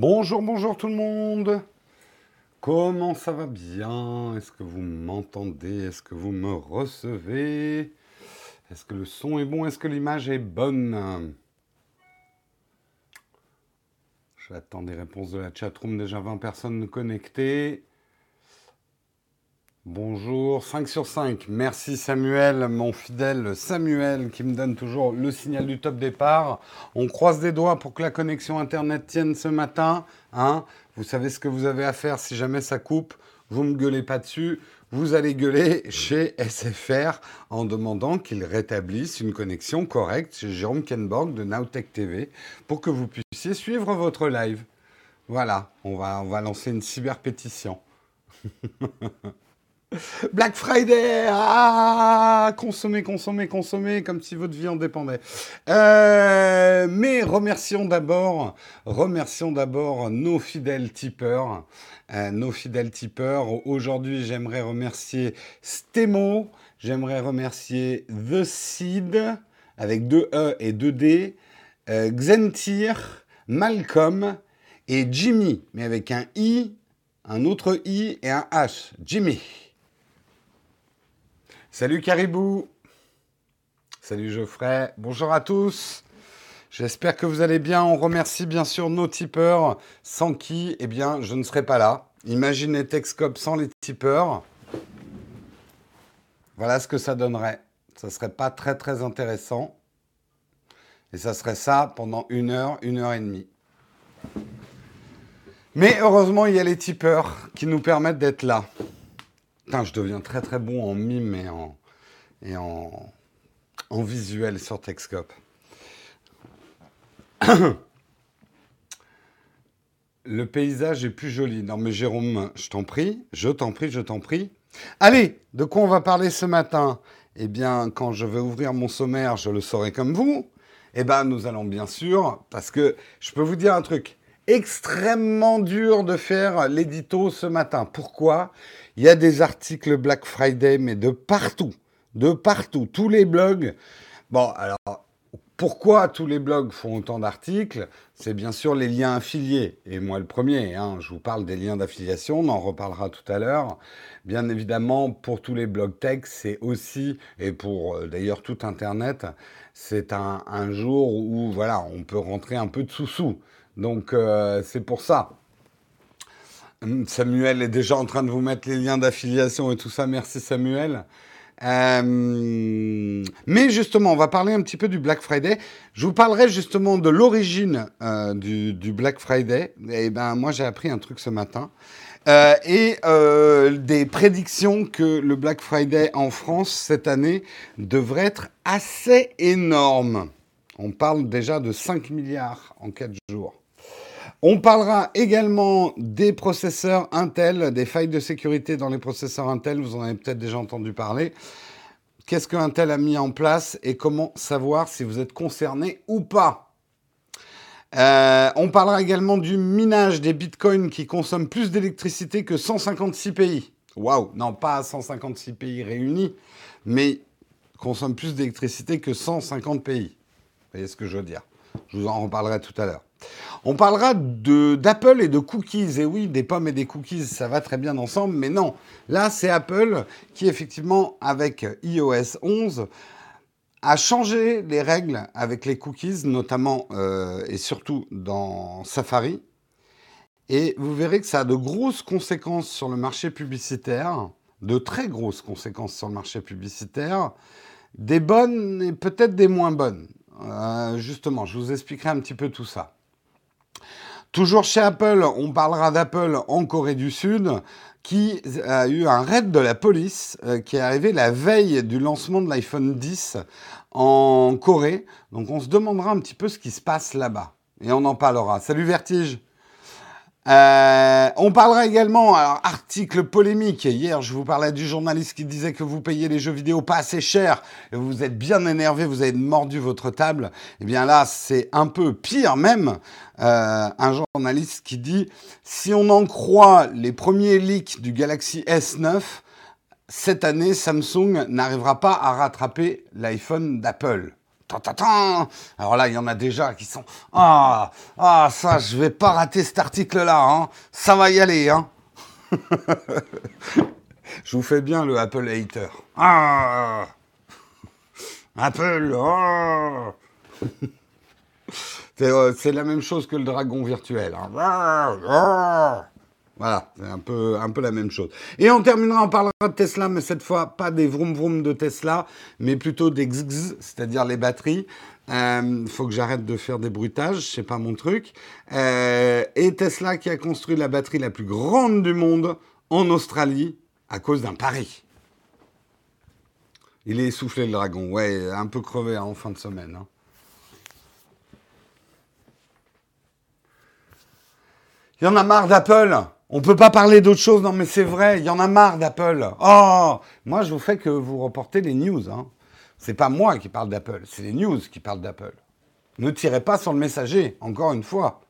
Bonjour, bonjour tout le monde. Comment ça va bien? Est-ce que vous m'entendez? Est-ce que vous me recevez? Est-ce que le son est bon? Est-ce que l'image est bonne? J'attends des réponses de la chatroom. Déjà 20 personnes connectées. Bonjour, 5 sur 5. Merci Samuel, mon fidèle Samuel, qui me donne toujours le signal du top départ. On croise des doigts pour que la connexion Internet tienne ce matin. Hein vous savez ce que vous avez à faire si jamais ça coupe. Vous ne me gueulez pas dessus. Vous allez gueuler chez SFR en demandant qu'ils rétablissent une connexion correcte chez Jérôme Kenborg de Nowtech TV pour que vous puissiez suivre votre live. Voilà, on va, on va lancer une cyberpétition. Black Friday, ah, consommer, consommer, consommer, comme si votre vie en dépendait. Euh, mais remercions d'abord, remercions d'abord nos fidèles tipeurs, euh, nos fidèles tipeurs. Aujourd'hui, j'aimerais remercier Stemo, j'aimerais remercier The Seed avec deux E et deux D, euh, Xentir, Malcolm et Jimmy, mais avec un I, un autre I et un H. Jimmy. Salut Caribou. Salut Geoffrey. Bonjour à tous. J'espère que vous allez bien. On remercie bien sûr nos tipeurs, sans qui, eh bien, je ne serais pas là. Imaginez Texcop sans les tipeurs. Voilà ce que ça donnerait. Ça ne serait pas très très intéressant. Et ça serait ça pendant une heure, une heure et demie. Mais heureusement, il y a les tipeurs qui nous permettent d'être là. Putain, je deviens très très bon en mime et en, en, en visuel sur Texcope. Le paysage est plus joli. Non mais Jérôme, je t'en prie, je t'en prie, je t'en prie. Allez, de quoi on va parler ce matin? Eh bien, quand je vais ouvrir mon sommaire, je le saurai comme vous. Eh bien, nous allons bien sûr, parce que je peux vous dire un truc, extrêmement dur de faire l'édito ce matin. Pourquoi? Il y a des articles Black Friday, mais de partout, de partout, tous les blogs. Bon, alors, pourquoi tous les blogs font autant d'articles? C'est bien sûr les liens affiliés. Et moi, le premier, hein, je vous parle des liens d'affiliation, on en reparlera tout à l'heure. Bien évidemment, pour tous les blogs tech, c'est aussi, et pour euh, d'ailleurs tout Internet, c'est un, jour où, voilà, on peut rentrer un peu de sous-sous. Donc, euh, c'est pour ça. Samuel est déjà en train de vous mettre les liens d'affiliation et tout ça. Merci Samuel. Euh, mais justement, on va parler un petit peu du Black Friday. Je vous parlerai justement de l'origine euh, du, Black Friday. Et ben, moi, j'ai appris un truc ce matin. Et des prédictions que le Black Friday en France cette année devrait être assez énorme. On parle déjà de 5 milliards en 4 jours. On parlera également des processeurs Intel, des failles de sécurité dans les processeurs Intel. Vous en avez peut-être déjà entendu parler. Qu'est-ce que Intel a mis en place et comment savoir si vous êtes concerné ou pas? Euh, on parlera également du minage des bitcoins qui consomment plus d'électricité que 156 pays. Waouh, non pas 156 pays réunis, mais consomment plus d'électricité que 150 pays. Vous voyez ce que je veux dire Je vous en reparlerai tout à l'heure. On parlera d'Apple et de cookies. Et oui, des pommes et des cookies, ça va très bien ensemble, mais non. Là, c'est Apple qui, effectivement, avec iOS 11, a changé les règles avec les cookies, notamment euh, et surtout dans Safari. Et vous verrez que ça a de grosses conséquences sur le marché publicitaire, de très grosses conséquences sur le marché publicitaire, des bonnes et peut-être des moins bonnes. Euh, justement, je vous expliquerai un petit peu tout ça. Toujours chez Apple, on parlera d'Apple en Corée du Sud, qui a eu un raid de la police euh, qui est arrivé la veille du lancement de l'iPhone 10 en Corée. Donc on se demandera un petit peu ce qui se passe là-bas. Et on en parlera. Salut Vertige euh, on parlera également, alors, article polémique. Hier, je vous parlais du journaliste qui disait que vous payez les jeux vidéo pas assez cher et vous êtes bien énervé, vous avez mordu votre table. Eh bien là, c'est un peu pire même. Euh, un journaliste qui dit si on en croit les premiers leaks du Galaxy S9, cette année, Samsung n'arrivera pas à rattraper l'iPhone d'Apple. Alors là, il y en a déjà qui sont Ah, ah, ça, je vais pas rater cet article-là. Hein. Ça va y aller. Hein. je vous fais bien le Apple hater. Ah, Apple. Oh. C'est la même chose que le dragon virtuel. Hein. Voilà, c'est un peu, un peu la même chose. Et on terminera, on parlera de Tesla, mais cette fois, pas des vroom vroom de Tesla, mais plutôt des xx, c'est-à-dire les batteries. Il euh, faut que j'arrête de faire des bruitages, c'est pas mon truc. Euh, et Tesla qui a construit la batterie la plus grande du monde en Australie à cause d'un pari. Il est essoufflé le dragon, ouais, un peu crevé hein, en fin de semaine. Hein. Il y en a marre d'Apple. On peut pas parler d'autre chose. Non, mais c'est vrai. Il y en a marre d'Apple. Oh, moi, je vous fais que vous reportez les news. Hein. C'est pas moi qui parle d'Apple. C'est les news qui parlent d'Apple. Ne tirez pas sur le messager. Encore une fois.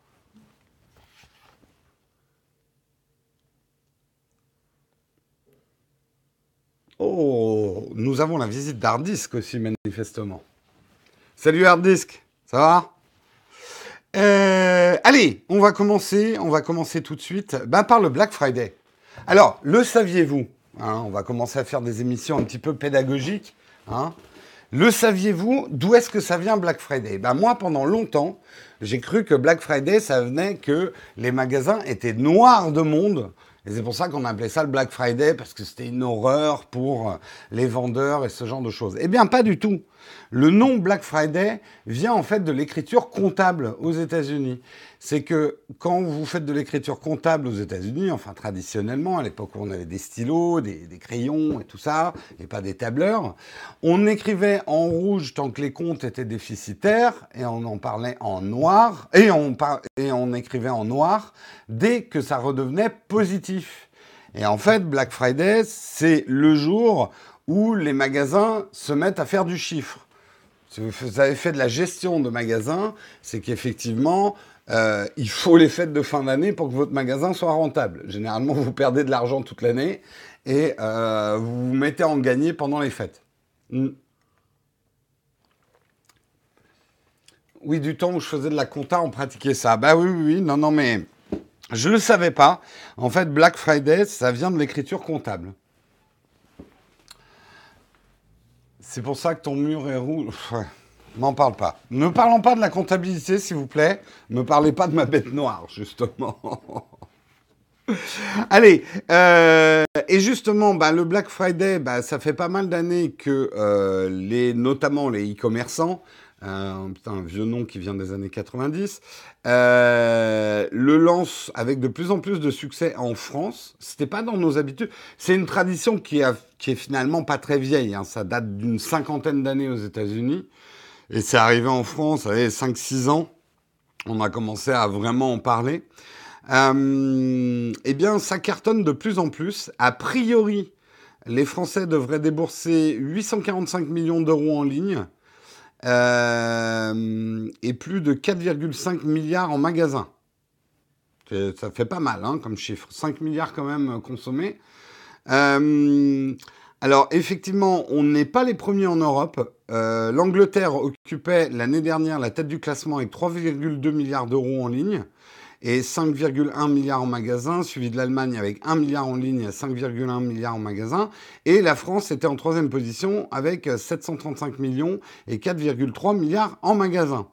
Oh, nous avons la visite d'Hardisk aussi, manifestement. Salut Hardisk, ça va? Euh, allez, on va commencer, on va commencer tout de suite ben, par le Black Friday. Alors, le saviez-vous hein, On va commencer à faire des émissions un petit peu pédagogiques. Hein. Le saviez-vous D'où est-ce que ça vient Black Friday? Ben, Moi, pendant longtemps, j'ai cru que Black Friday, ça venait que les magasins étaient noirs de monde. Et c'est pour ça qu'on appelait ça le Black Friday, parce que c'était une horreur pour les vendeurs et ce genre de choses. Eh bien, pas du tout. Le nom Black Friday vient en fait de l'écriture comptable aux États-Unis. C'est que quand vous faites de l'écriture comptable aux États-Unis, enfin traditionnellement, à l'époque où on avait des stylos, des, crayons et tout ça, et pas des tableurs, on écrivait en rouge tant que les comptes étaient déficitaires, et on en parlait en noir, et on, écrivait en noir dès que ça redevenait positif. Et en fait, Black Friday, c'est le jour où les magasins se mettent à faire du chiffre. Si vous avez fait de la gestion de magasins, c'est qu'effectivement, euh, il faut les fêtes de fin d'année pour que votre magasin soit rentable. Généralement, vous perdez de l'argent toute l'année et euh, vous vous mettez à en gagner pendant les fêtes. Hmm. Oui, du temps où je faisais de la compta, on pratiquait ça. Bah oui, oui, oui, non, non, mais je ne le savais pas. En fait, Black Friday, ça vient de l'écriture comptable. C'est pour ça que ton mur est rouge. M'en parle pas. Ne parlons pas de la comptabilité, s'il vous plaît. Ne parlez pas de ma bête noire, justement. Allez, euh, et justement, bah, le Black Friday, bah, ça fait pas mal d'années que euh, les, notamment les e-commerçants, un, un vieux nom qui vient des années 90, euh, le lance avec de plus en plus de succès en France. C'était pas dans nos habitudes. C'est une tradition qui, est finalement pas très vieille. Hein. Ça date d'une cinquantaine d'années aux États-Unis. Et c'est arrivé en France, ça 5-6 ans. On a commencé à vraiment en parler. Euh, eh bien, ça cartonne de plus en plus. A priori, les Français devraient débourser 845 millions d'euros en ligne. Euh, et plus de 4,5 milliards en magasin. Ça fait pas mal hein, comme chiffre. 5 milliards quand même euh, consommés. Euh, alors effectivement, on n'est pas les premiers en Europe. L'Angleterre occupait l'année dernière la tête du classement avec 3,2 milliards d'euros en ligne et 5,1 milliards en magasin, suivi de l'Allemagne avec 1 milliard en ligne et 5,1 milliards en magasin. Et la France était en troisième position avec 735 millions et 4,3 milliards en magasin.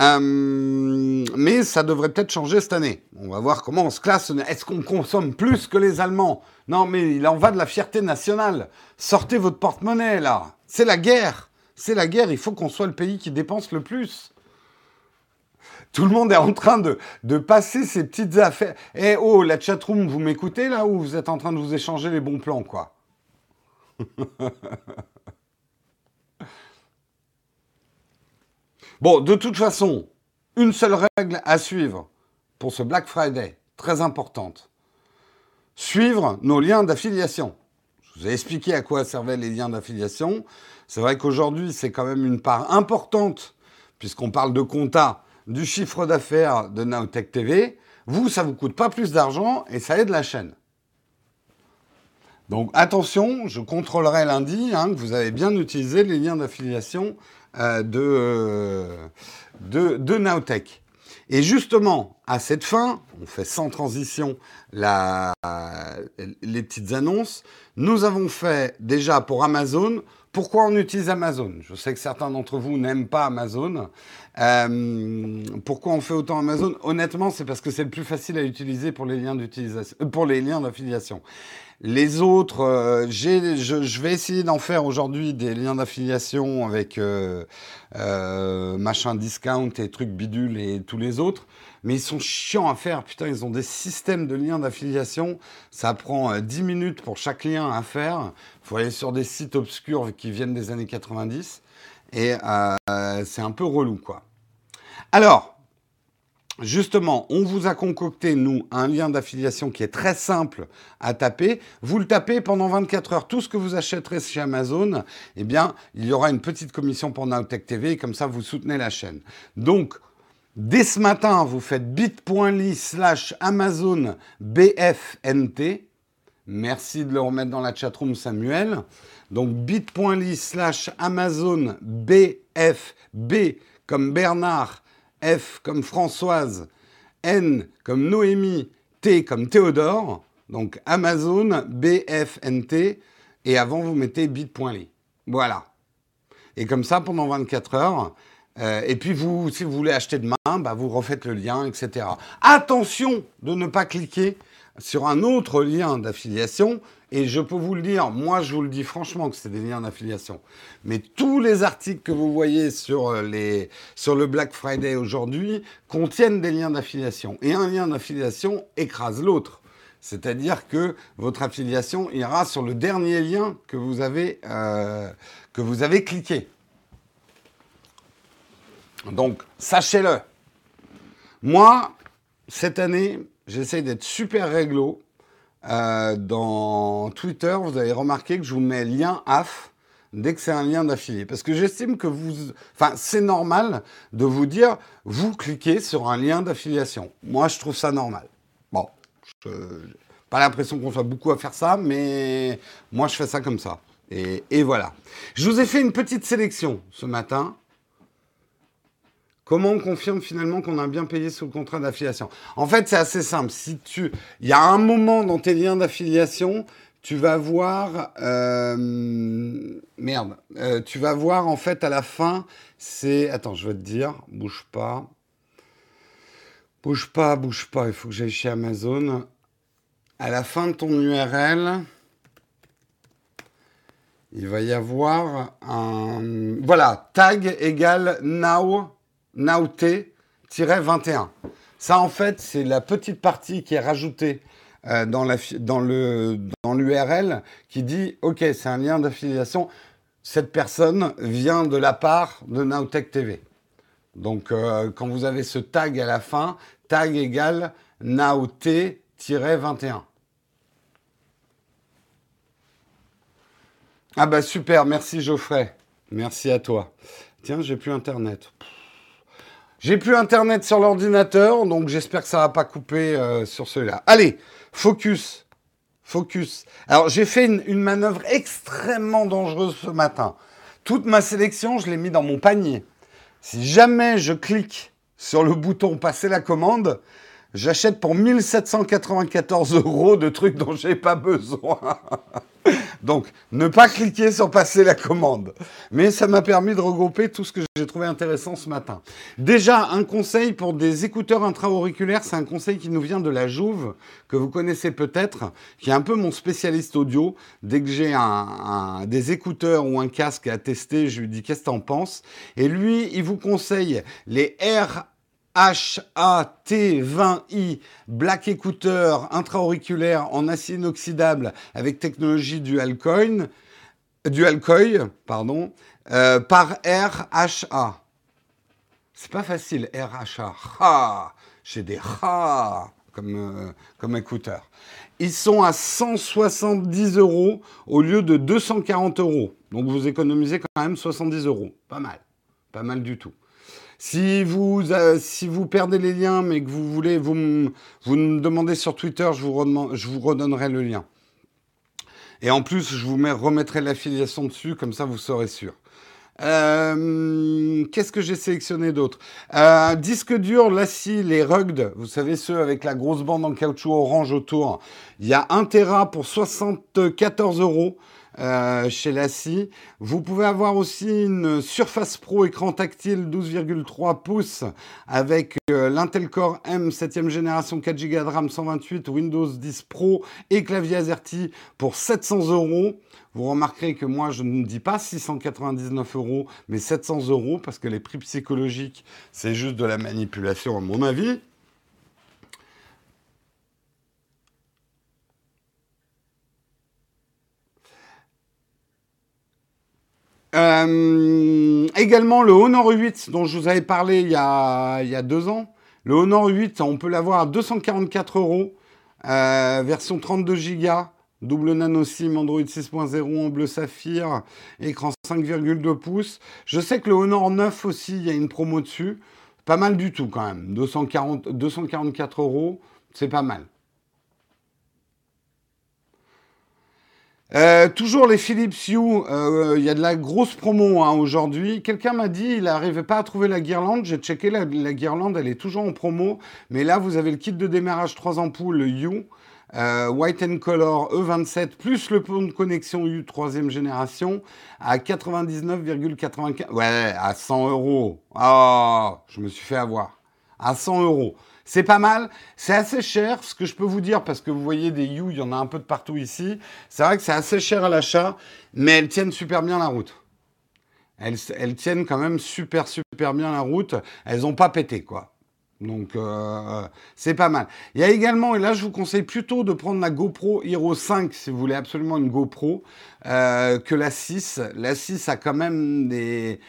Euh, mais ça devrait peut-être changer cette année. On va voir comment on se classe. Est-ce qu'on consomme plus que les Allemands? Non, mais il en va de la fierté nationale. Sortez votre porte-monnaie là. C'est la guerre. C'est la guerre. Il faut qu'on soit le pays qui dépense le plus. Tout le monde est en train de, passer ses petites affaires. Eh oh, la chatroom, vous m'écoutez là ou vous êtes en train de vous échanger les bons plans, quoi? Bon, de toute façon, une seule règle à suivre pour ce Black Friday, très importante. Suivre nos liens d'affiliation. Je vous ai expliqué à quoi servaient les liens d'affiliation. C'est vrai qu'aujourd'hui, c'est quand même une part importante, puisqu'on parle de compta, du chiffre d'affaires de Nowtech TV, vous, ça vous coûte pas plus d'argent et ça aide la chaîne. Donc attention, je contrôlerai lundi hein, que vous avez bien utilisé les liens d'affiliation de, de, Nowtech. Et justement, à cette fin, on fait sans transition les petites annonces. Nous avons fait déjà pour Amazon. Pourquoi on utilise Amazon? Je sais que certains d'entre vous n'aiment pas Amazon. Euh, pourquoi on fait autant Amazon? Honnêtement, c'est parce que c'est le plus facile à utiliser pour les liens d'utilisation, euh, pour les liens d'affiliation. Les autres, euh, je, je, vais essayer d'en faire aujourd'hui des liens d'affiliation avec euh, euh, machin discount et trucs bidule et tous les autres. Mais ils sont chiants à faire. Putain, ils ont des systèmes de liens d'affiliation. Ça prend 10 minutes pour chaque lien à faire. Il faut aller sur des sites obscurs qui viennent des années 90. Et c'est un peu relou, quoi. Alors, Justement, on vous a concocté, nous, un lien d'affiliation qui est très simple à taper. Vous le tapez pendant 24 heures. Tout ce que vous achèterez chez Amazon, eh bien, il y aura une petite commission pour Nowtech TV et comme ça, vous soutenez la chaîne. Donc, dès ce matin, vous faites bit.ly slash Amazon BFNT. Merci de le remettre dans la chatroom, Samuel. Donc, bit.ly slash Amazon BFB comme Bernard F comme Françoise, N comme Noémie, T comme Théodore, donc Amazon, BFNT, et avant vous mettez bit.ly. Voilà. Et comme ça pendant 24 heures. Euh, et puis vous, si vous voulez acheter demain, bah vous refaites le lien, etc. Attention de ne pas cliquer sur un autre lien d'affiliation. Et je peux vous le dire, moi je vous le dis franchement que c'est des liens d'affiliation. Mais tous les articles que vous voyez sur, euh, les, sur le Black Friday aujourd'hui contiennent des liens d'affiliation. Et un lien d'affiliation écrase l'autre. C'est-à-dire que votre affiliation ira sur le dernier lien que vous avez, euh, que vous avez cliqué. Donc, sachez-le. Moi, cette année, j'essaye d'être super réglo. Euh, dans Twitter, vous avez remarqué que je vous mets lien AF dès que c'est un lien d'affilié. Parce que j'estime que vous... Enfin, c'est normal de vous dire, vous cliquez sur un lien d'affiliation. Moi, je trouve ça normal. Bon, pas l'impression qu'on soit beaucoup à faire ça, mais moi, je fais ça comme ça. Et voilà. Je vous ai fait une petite sélection ce matin Comment on confirme finalement qu'on a bien payé sous le contrat d'affiliation? En fait, c'est assez simple. Si tu, il y a un moment dans tes liens d'affiliation, tu vas voir, euh, merde, euh, tu vas voir en fait à la fin, c'est, attends, je vais te dire, bouge pas, bouge pas, bouge pas. Il faut que j'aille chez Amazon. À la fin de ton URL, il va y avoir un, voilà, tag égale now Naute-21. Ça, en fait, c'est la petite partie qui est rajoutée euh, dans, l'URL qui dit OK, c'est un lien d'affiliation. Cette personne vient de la part de Nowtech TV. Donc, euh, quand vous avez ce tag à la fin, tag égale Naute-21. Ah bah super, merci Geoffrey. Merci à toi. Tiens, j'ai plus Internet. J'ai plus Internet sur l'ordinateur, donc j'espère que ça va pas couper euh, sur celui-là. Allez, focus. Focus. Alors, j'ai fait une, une, manœuvre extrêmement dangereuse ce matin. Toute ma sélection, je l'ai mis dans mon panier. Si jamais je clique sur le bouton passer la commande, j'achète pour 1794 euros de trucs dont j'ai pas besoin. Donc, ne pas cliquer sur passer la commande. Mais ça m'a permis de regrouper tout ce que j'ai trouvé intéressant ce matin. Déjà, un conseil pour des écouteurs intra-auriculaires, c'est un conseil qui nous vient de la Jouve, que vous connaissez peut-être, qui est un peu mon spécialiste audio. Dès que j'ai un, des écouteurs ou un casque à tester, je lui dis qu'est-ce que t'en penses? Et lui, il vous conseille les R HAT20i Black Écouteur intra-auriculaire en acier inoxydable avec technologie dual coin, dual coil, pardon, euh, par RHA. C'est pas facile, RHA. Ha J'ai des ha comme, euh, comme écouteurs. Ils sont à 170 euros au lieu de 240 euros. Donc vous économisez quand même 70 euros. Pas mal. Pas mal du tout. Si vous, euh, si vous perdez les liens, mais que vous voulez, vous, vous me demandez sur Twitter, je vous, je vous redonnerai le lien. Et en plus, je vous remettrai l'affiliation dessus, comme ça vous serez sûr. Euh, Qu'est-ce que j'ai sélectionné d'autre? Euh, Disque dur, l'acier, les rugged, vous savez ceux avec la grosse bande en caoutchouc orange autour. Il y a 1 Tera pour 74 euros. Euh, chez Lassie. Vous pouvez avoir aussi une Surface Pro écran tactile 12,3 pouces avec euh, l'Intel Core M 7e génération 4 Go de RAM 128 Windows 10 Pro et clavier AZERTY pour 700 euros. Vous remarquerez que moi, je ne dis pas 699 euros, mais 700 euros, parce que les prix psychologiques, c'est juste de la manipulation, à mon avis. Euh, également le Honor 8 dont je vous avais parlé il y a, il y a deux ans. Le Honor 8, on peut l'avoir à 244 euros, euh, version 32 Go, double nano SIM, Android 6.0 en bleu saphir, écran 5,2 pouces. Je sais que le Honor 9 aussi, il y a une promo dessus. Pas mal du tout quand même. 240, 244 euros, c'est pas mal. Euh, toujours les Philips Hue, euh, il y a de la grosse promo hein, aujourd'hui. Quelqu'un m'a dit il n'arrivait pas à trouver la guirlande. J'ai checké la, guirlande, elle est toujours en promo. Mais là, vous avez le kit de démarrage 3 ampoules Hue, euh, White and Color E27, plus le pont de connexion Hue 3 génération à 99,95. Ouais, à 100 euros. Oh, je me suis fait avoir. À 100 euros. C'est pas mal, c'est assez cher, ce que je peux vous dire, parce que vous voyez des You, il y en a un peu de partout ici. C'est vrai que c'est assez cher à l'achat, mais elles tiennent super bien la route. Elles, elles, tiennent quand même super, super bien la route. Elles n'ont pas pété, quoi. Donc euh, c'est pas mal. Il y a également, et là je vous conseille plutôt de prendre la GoPro Hero 5 si vous voulez absolument une GoPro, euh, que la 6. La 6 a quand même des,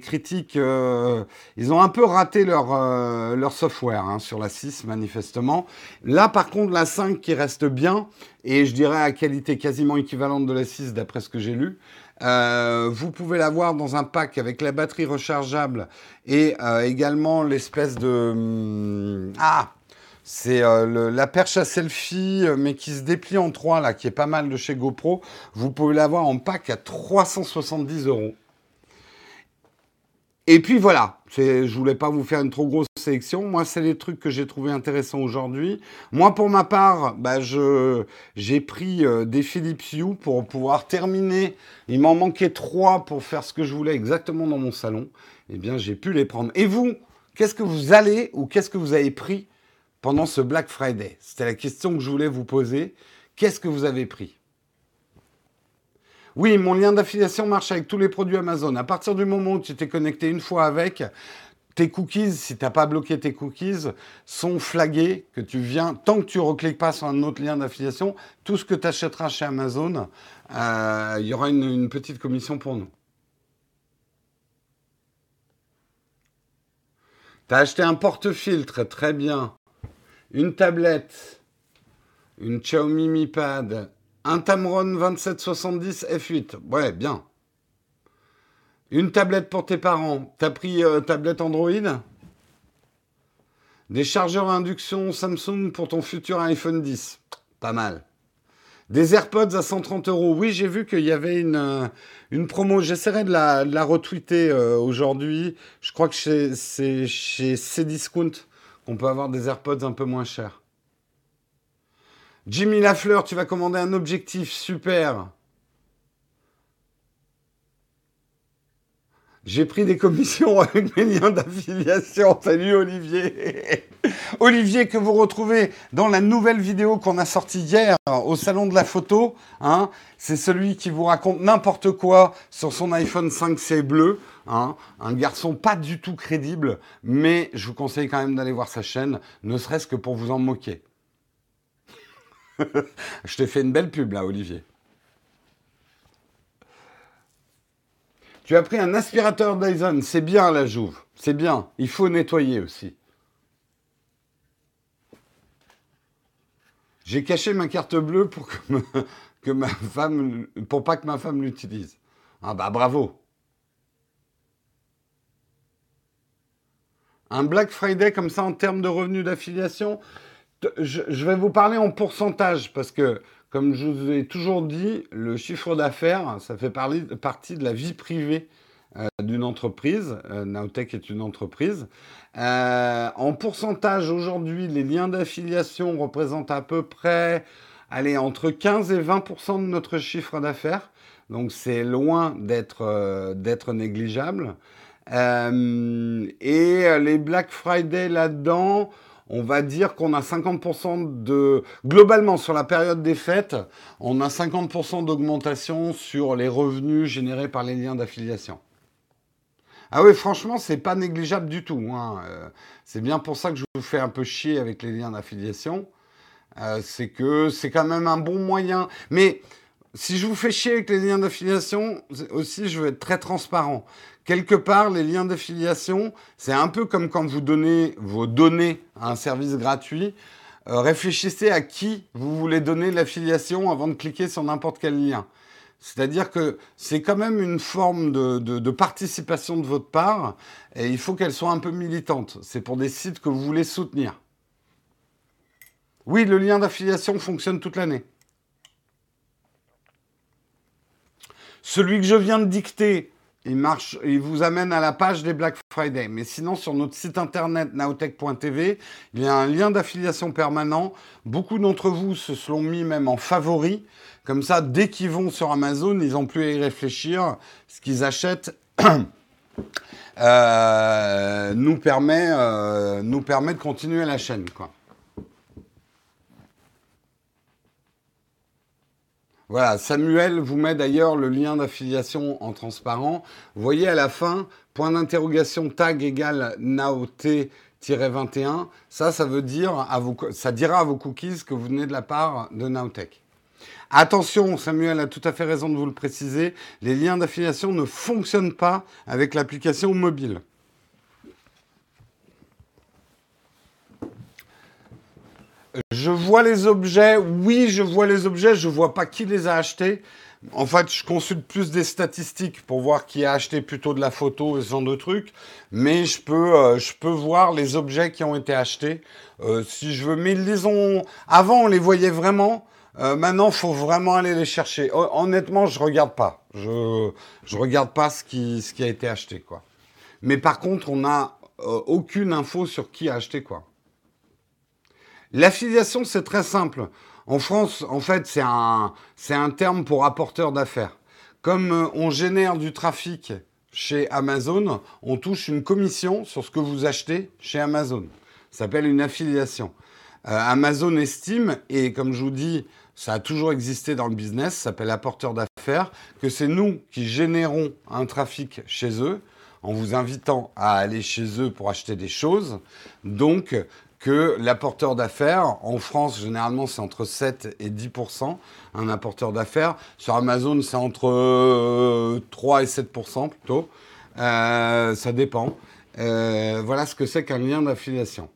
critiques. Euh, ils ont un peu raté leur, leur software hein, sur la 6 manifestement. Là par contre la 5 qui reste bien, et je dirais à qualité quasiment équivalente de la 6 d'après ce que j'ai lu. Euh, vous pouvez l'avoir dans un pack avec la batterie rechargeable et euh, également l'espèce de... Hum, ah c'est euh, la perche à selfie, mais qui se déplie en trois, là, qui est pas mal de chez GoPro. Vous pouvez l'avoir en pack à 370 euros. Et puis voilà, je voulais pas vous faire une trop grosse Moi, c'est les trucs que j'ai trouvé intéressants aujourd'hui. Moi, pour ma part, bah, j'ai pris euh, des Philips Hue pour pouvoir terminer. Il m'en manquait trois pour faire ce que je voulais exactement dans mon salon. Eh bien, j'ai pu les prendre. Et vous, qu'est-ce que vous allez ou qu'est-ce que vous avez pris pendant ce Black Friday? C'était la question que je voulais vous poser. Qu'est-ce que vous avez pris? Oui, mon lien d'affiliation marche avec tous les produits Amazon. À partir du moment où tu t'es connecté une fois avec, tes cookies, si tu n'as pas bloqué tes cookies, sont flagués, que tu viens, tant que tu ne recliques pas sur un autre lien d'affiliation, tout ce que tu achèteras chez Amazon, euh, il y aura une, petite commission pour nous. Tu as acheté un porte-filtre, très bien. Une tablette, une Xiaomi Mi Pad, un Tamron 2770 F8. Ouais, bien. Une tablette pour tes parents. T'as pris euh, tablette Android? Des chargeurs à induction Samsung pour ton futur iPhone 10. Pas mal. Des AirPods à 130 euros. Oui, j'ai vu qu'il y avait une, euh, promo. J'essaierai de la, retweeter euh, aujourd'hui. Je crois que c'est chez Cdiscount qu'on peut avoir des AirPods un peu moins chers. Jimmy Lafleur, tu vas commander un objectif, super. J'ai pris des commissions avec mes liens d'affiliation. Salut Olivier. Olivier que vous retrouvez dans la nouvelle vidéo qu'on a sortie hier au salon de la photo. Hein. C'est celui qui vous raconte n'importe quoi sur son iPhone 5C bleu. Hein. Un garçon pas du tout crédible, mais je vous conseille quand même d'aller voir sa chaîne, ne serait-ce que pour vous en moquer. je t'ai fait une belle pub là, Olivier. Tu as pris un aspirateur Dyson, c'est bien la jouve, c'est bien. Il faut nettoyer aussi. J'ai caché ma carte bleue pour que, ma femme, pour pas que ma femme l'utilise. Ah bah bravo. Un Black Friday comme ça en termes de revenus d'affiliation, je, vais vous parler en pourcentage parce que, comme je vous ai toujours dit, le chiffre d'affaires, ça fait partie de la vie privée d'une entreprise. Nowtech est une entreprise. en pourcentage, aujourd'hui, les liens d'affiliation représentent à peu près allez, entre 15 et 20% de notre chiffre d'affaires. Donc c'est loin d'être négligeable. Euh, et les Black Friday là-dedans, on va dire qu'on a 50% de... Globalement, sur la période des fêtes, on a 50% d'augmentation sur les revenus générés par les liens d'affiliation. Ah oui, franchement, c'est pas négligeable du tout. Hein. Euh, c'est bien pour ça que je vous fais un peu chier avec les liens d'affiliation. Euh, c'est que c'est quand même un bon moyen. Mais si je vous fais chier avec les liens d'affiliation, aussi, je veux être très transparent. Quelque part, les liens d'affiliation, c'est un peu comme quand vous donnez vos données à un service gratuit. Euh, réfléchissez à qui vous voulez donner l'affiliation avant de cliquer sur n'importe quel lien. C'est-à-dire que c'est quand même une forme de, de, participation de votre part et il faut qu'elle soit un peu militante. C'est pour des sites que vous voulez soutenir. Oui, le lien d'affiliation fonctionne toute l'année. Celui que je viens de dicter, il marche, il vous amène à la page des Black Friday. Mais sinon, sur notre site internet nowtech.tv, il y a un lien d'affiliation permanent. Beaucoup d'entre vous se sont mis même en favori. Comme ça, dès qu'ils vont sur Amazon, ils n'ont plus à y réfléchir. Ce qu'ils achètent euh, nous, permet, euh, nous permet de continuer la chaîne. Quoi. Voilà, Samuel vous met d'ailleurs le lien d'affiliation en transparent. Vous voyez à la fin, point d'interrogation tag égale naot-21. Ça, ça veut dire à vos, ça dira à vos cookies que vous venez de la part de Naotech. Attention, Samuel a tout à fait raison de vous le préciser, les liens d'affiliation ne fonctionnent pas avec l'application mobile. Je vois les objets, oui, je vois les objets, je vois pas qui les a achetés. En fait, je consulte plus des statistiques pour voir qui a acheté plutôt de la photo et ce genre de trucs. Mais je peux, euh, je peux voir les objets qui ont été achetés euh, si je veux. Mais ils ont. Avant, on les voyait vraiment. Euh, maintenant, faut vraiment aller les chercher. Honnêtement, je regarde pas. Je je regarde pas ce qui ce qui a été acheté, quoi. Mais par contre, on n'a aucune info sur qui a acheté quoi. L'affiliation, c'est très simple. En France, en fait, c'est un, c'est un terme pour apporteur d'affaires. Comme euh, on génère du trafic chez Amazon, on touche une commission sur ce que vous achetez chez Amazon. Ça s'appelle une affiliation. Euh, Amazon estime, et comme je vous dis, ça a toujours existé dans le business, ça s'appelle apporteur d'affaires, que c'est nous qui générons un trafic chez eux en vous invitant à aller chez eux pour acheter des choses. Donc, que l'apporteur d'affaires, en France, généralement, c'est entre 7 et 10% un apporteur d'affaires. Sur Amazon, c'est entre 3 euh, et 7% plutôt. Euh, ça dépend. Euh, voilà ce que c'est qu'un lien d'affiliation.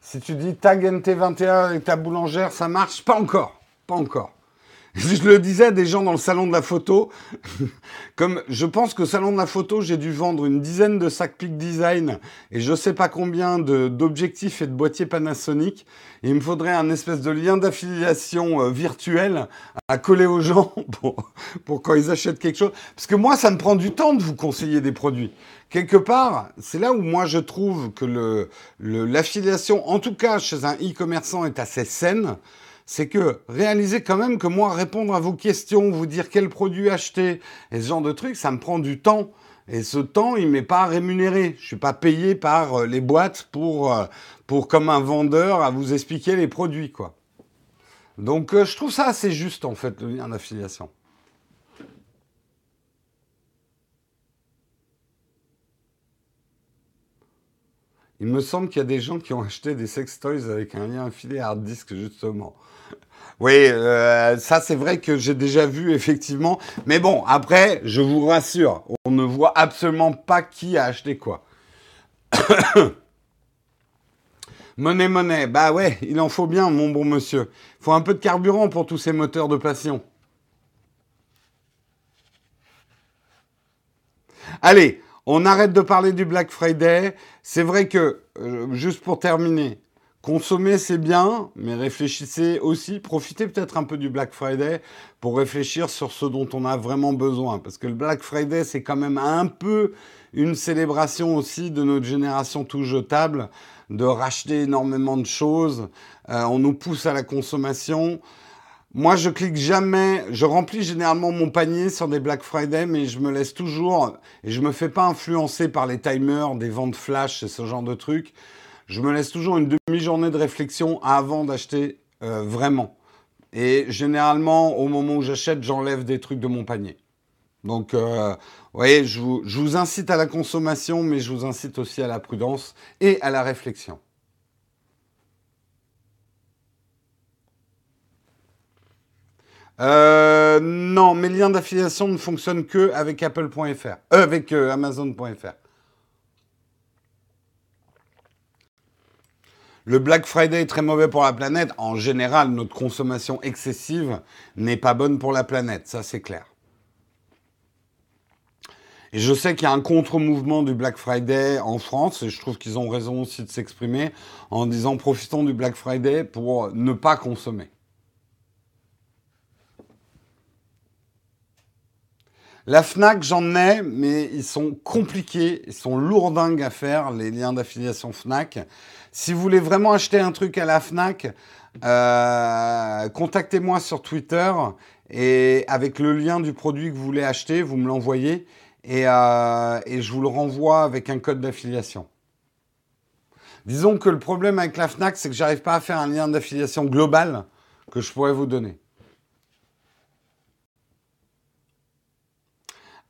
Si tu dis tag NT21 et ta boulangère, ça marche? Pas encore. Pas encore. Je le disais à des gens dans le salon de la photo, comme je pense qu'au salon de la photo, j'ai dû vendre une dizaine de sacs Peak Design et je sais pas combien d'objectifs et de boîtiers Panasonic. il me faudrait un espèce de lien d'affiliation euh, virtuel à coller aux gens pour, pour quand ils achètent quelque chose. Parce que moi, ça me prend du temps de vous conseiller des produits. Quelque part, c'est là où moi je trouve que l'affiliation, le, en tout cas chez un e-commerçant, est assez saine c'est que réalisez quand même que moi, répondre à vos questions, vous dire quel produit acheter et ce genre de trucs, ça me prend du temps. Et ce temps, il m'est pas rémunéré. Je suis pas payé par euh, les boîtes pour, euh, pour comme un vendeur à vous expliquer les produits, quoi. Donc, euh, je trouve ça assez juste, en fait, le lien d'affiliation. Il me semble qu'il y a des gens qui ont acheté des sex toys avec un lien affilié à hard disk, justement. Oui, euh, ça c'est vrai que j'ai déjà vu effectivement. Mais bon, après, je vous rassure, on ne voit absolument pas qui a acheté quoi. monnaie, monnaie, bah ouais, il en faut bien, mon bon monsieur. Il faut un peu de carburant pour tous ces moteurs de passion. Allez, on arrête de parler du Black Friday. C'est vrai que, euh, juste pour terminer, Consommer, c'est bien, mais réfléchissez aussi, profitez peut-être un peu du Black Friday pour réfléchir sur ce dont on a vraiment besoin. Parce que le Black Friday, c'est quand même un peu une célébration aussi de notre génération tout jetable, de racheter énormément de choses. Euh, on nous pousse à la consommation. Moi, je clique jamais. Je remplis généralement mon panier sur des Black Friday, mais je me laisse toujours et je me fais pas influencer par les timers, des ventes flash et ce genre de trucs. Je me laisse toujours une demi-journée de réflexion avant d'acheter euh, vraiment. Et généralement, au moment où j'achète, j'enlève des trucs de mon panier. Donc, euh, vous voyez, je vous incite à la consommation, mais je vous incite aussi à la prudence et à la réflexion. Euh, non, mes liens d'affiliation ne fonctionnent que avec Apple.fr, euh, avec euh, Amazon.fr. Le Black Friday est très mauvais pour la planète. En général, notre consommation excessive n'est pas bonne pour la planète, ça c'est clair. Et je sais qu'il y a un contre-mouvement du Black Friday en France, et je trouve qu'ils ont raison aussi de s'exprimer en disant profitons du Black Friday pour ne pas consommer. La FNAC, j'en ai, mais ils sont compliqués, ils sont lourdingues à faire, les liens d'affiliation FNAC. Si vous voulez vraiment acheter un truc à la FNAC, euh, contactez-moi sur Twitter et avec le lien du produit que vous voulez acheter, vous me l'envoyez et, euh, et je vous le renvoie avec un code d'affiliation. Disons que le problème avec la FNAC, c'est que j'arrive pas à faire un lien d'affiliation global que je pourrais vous donner.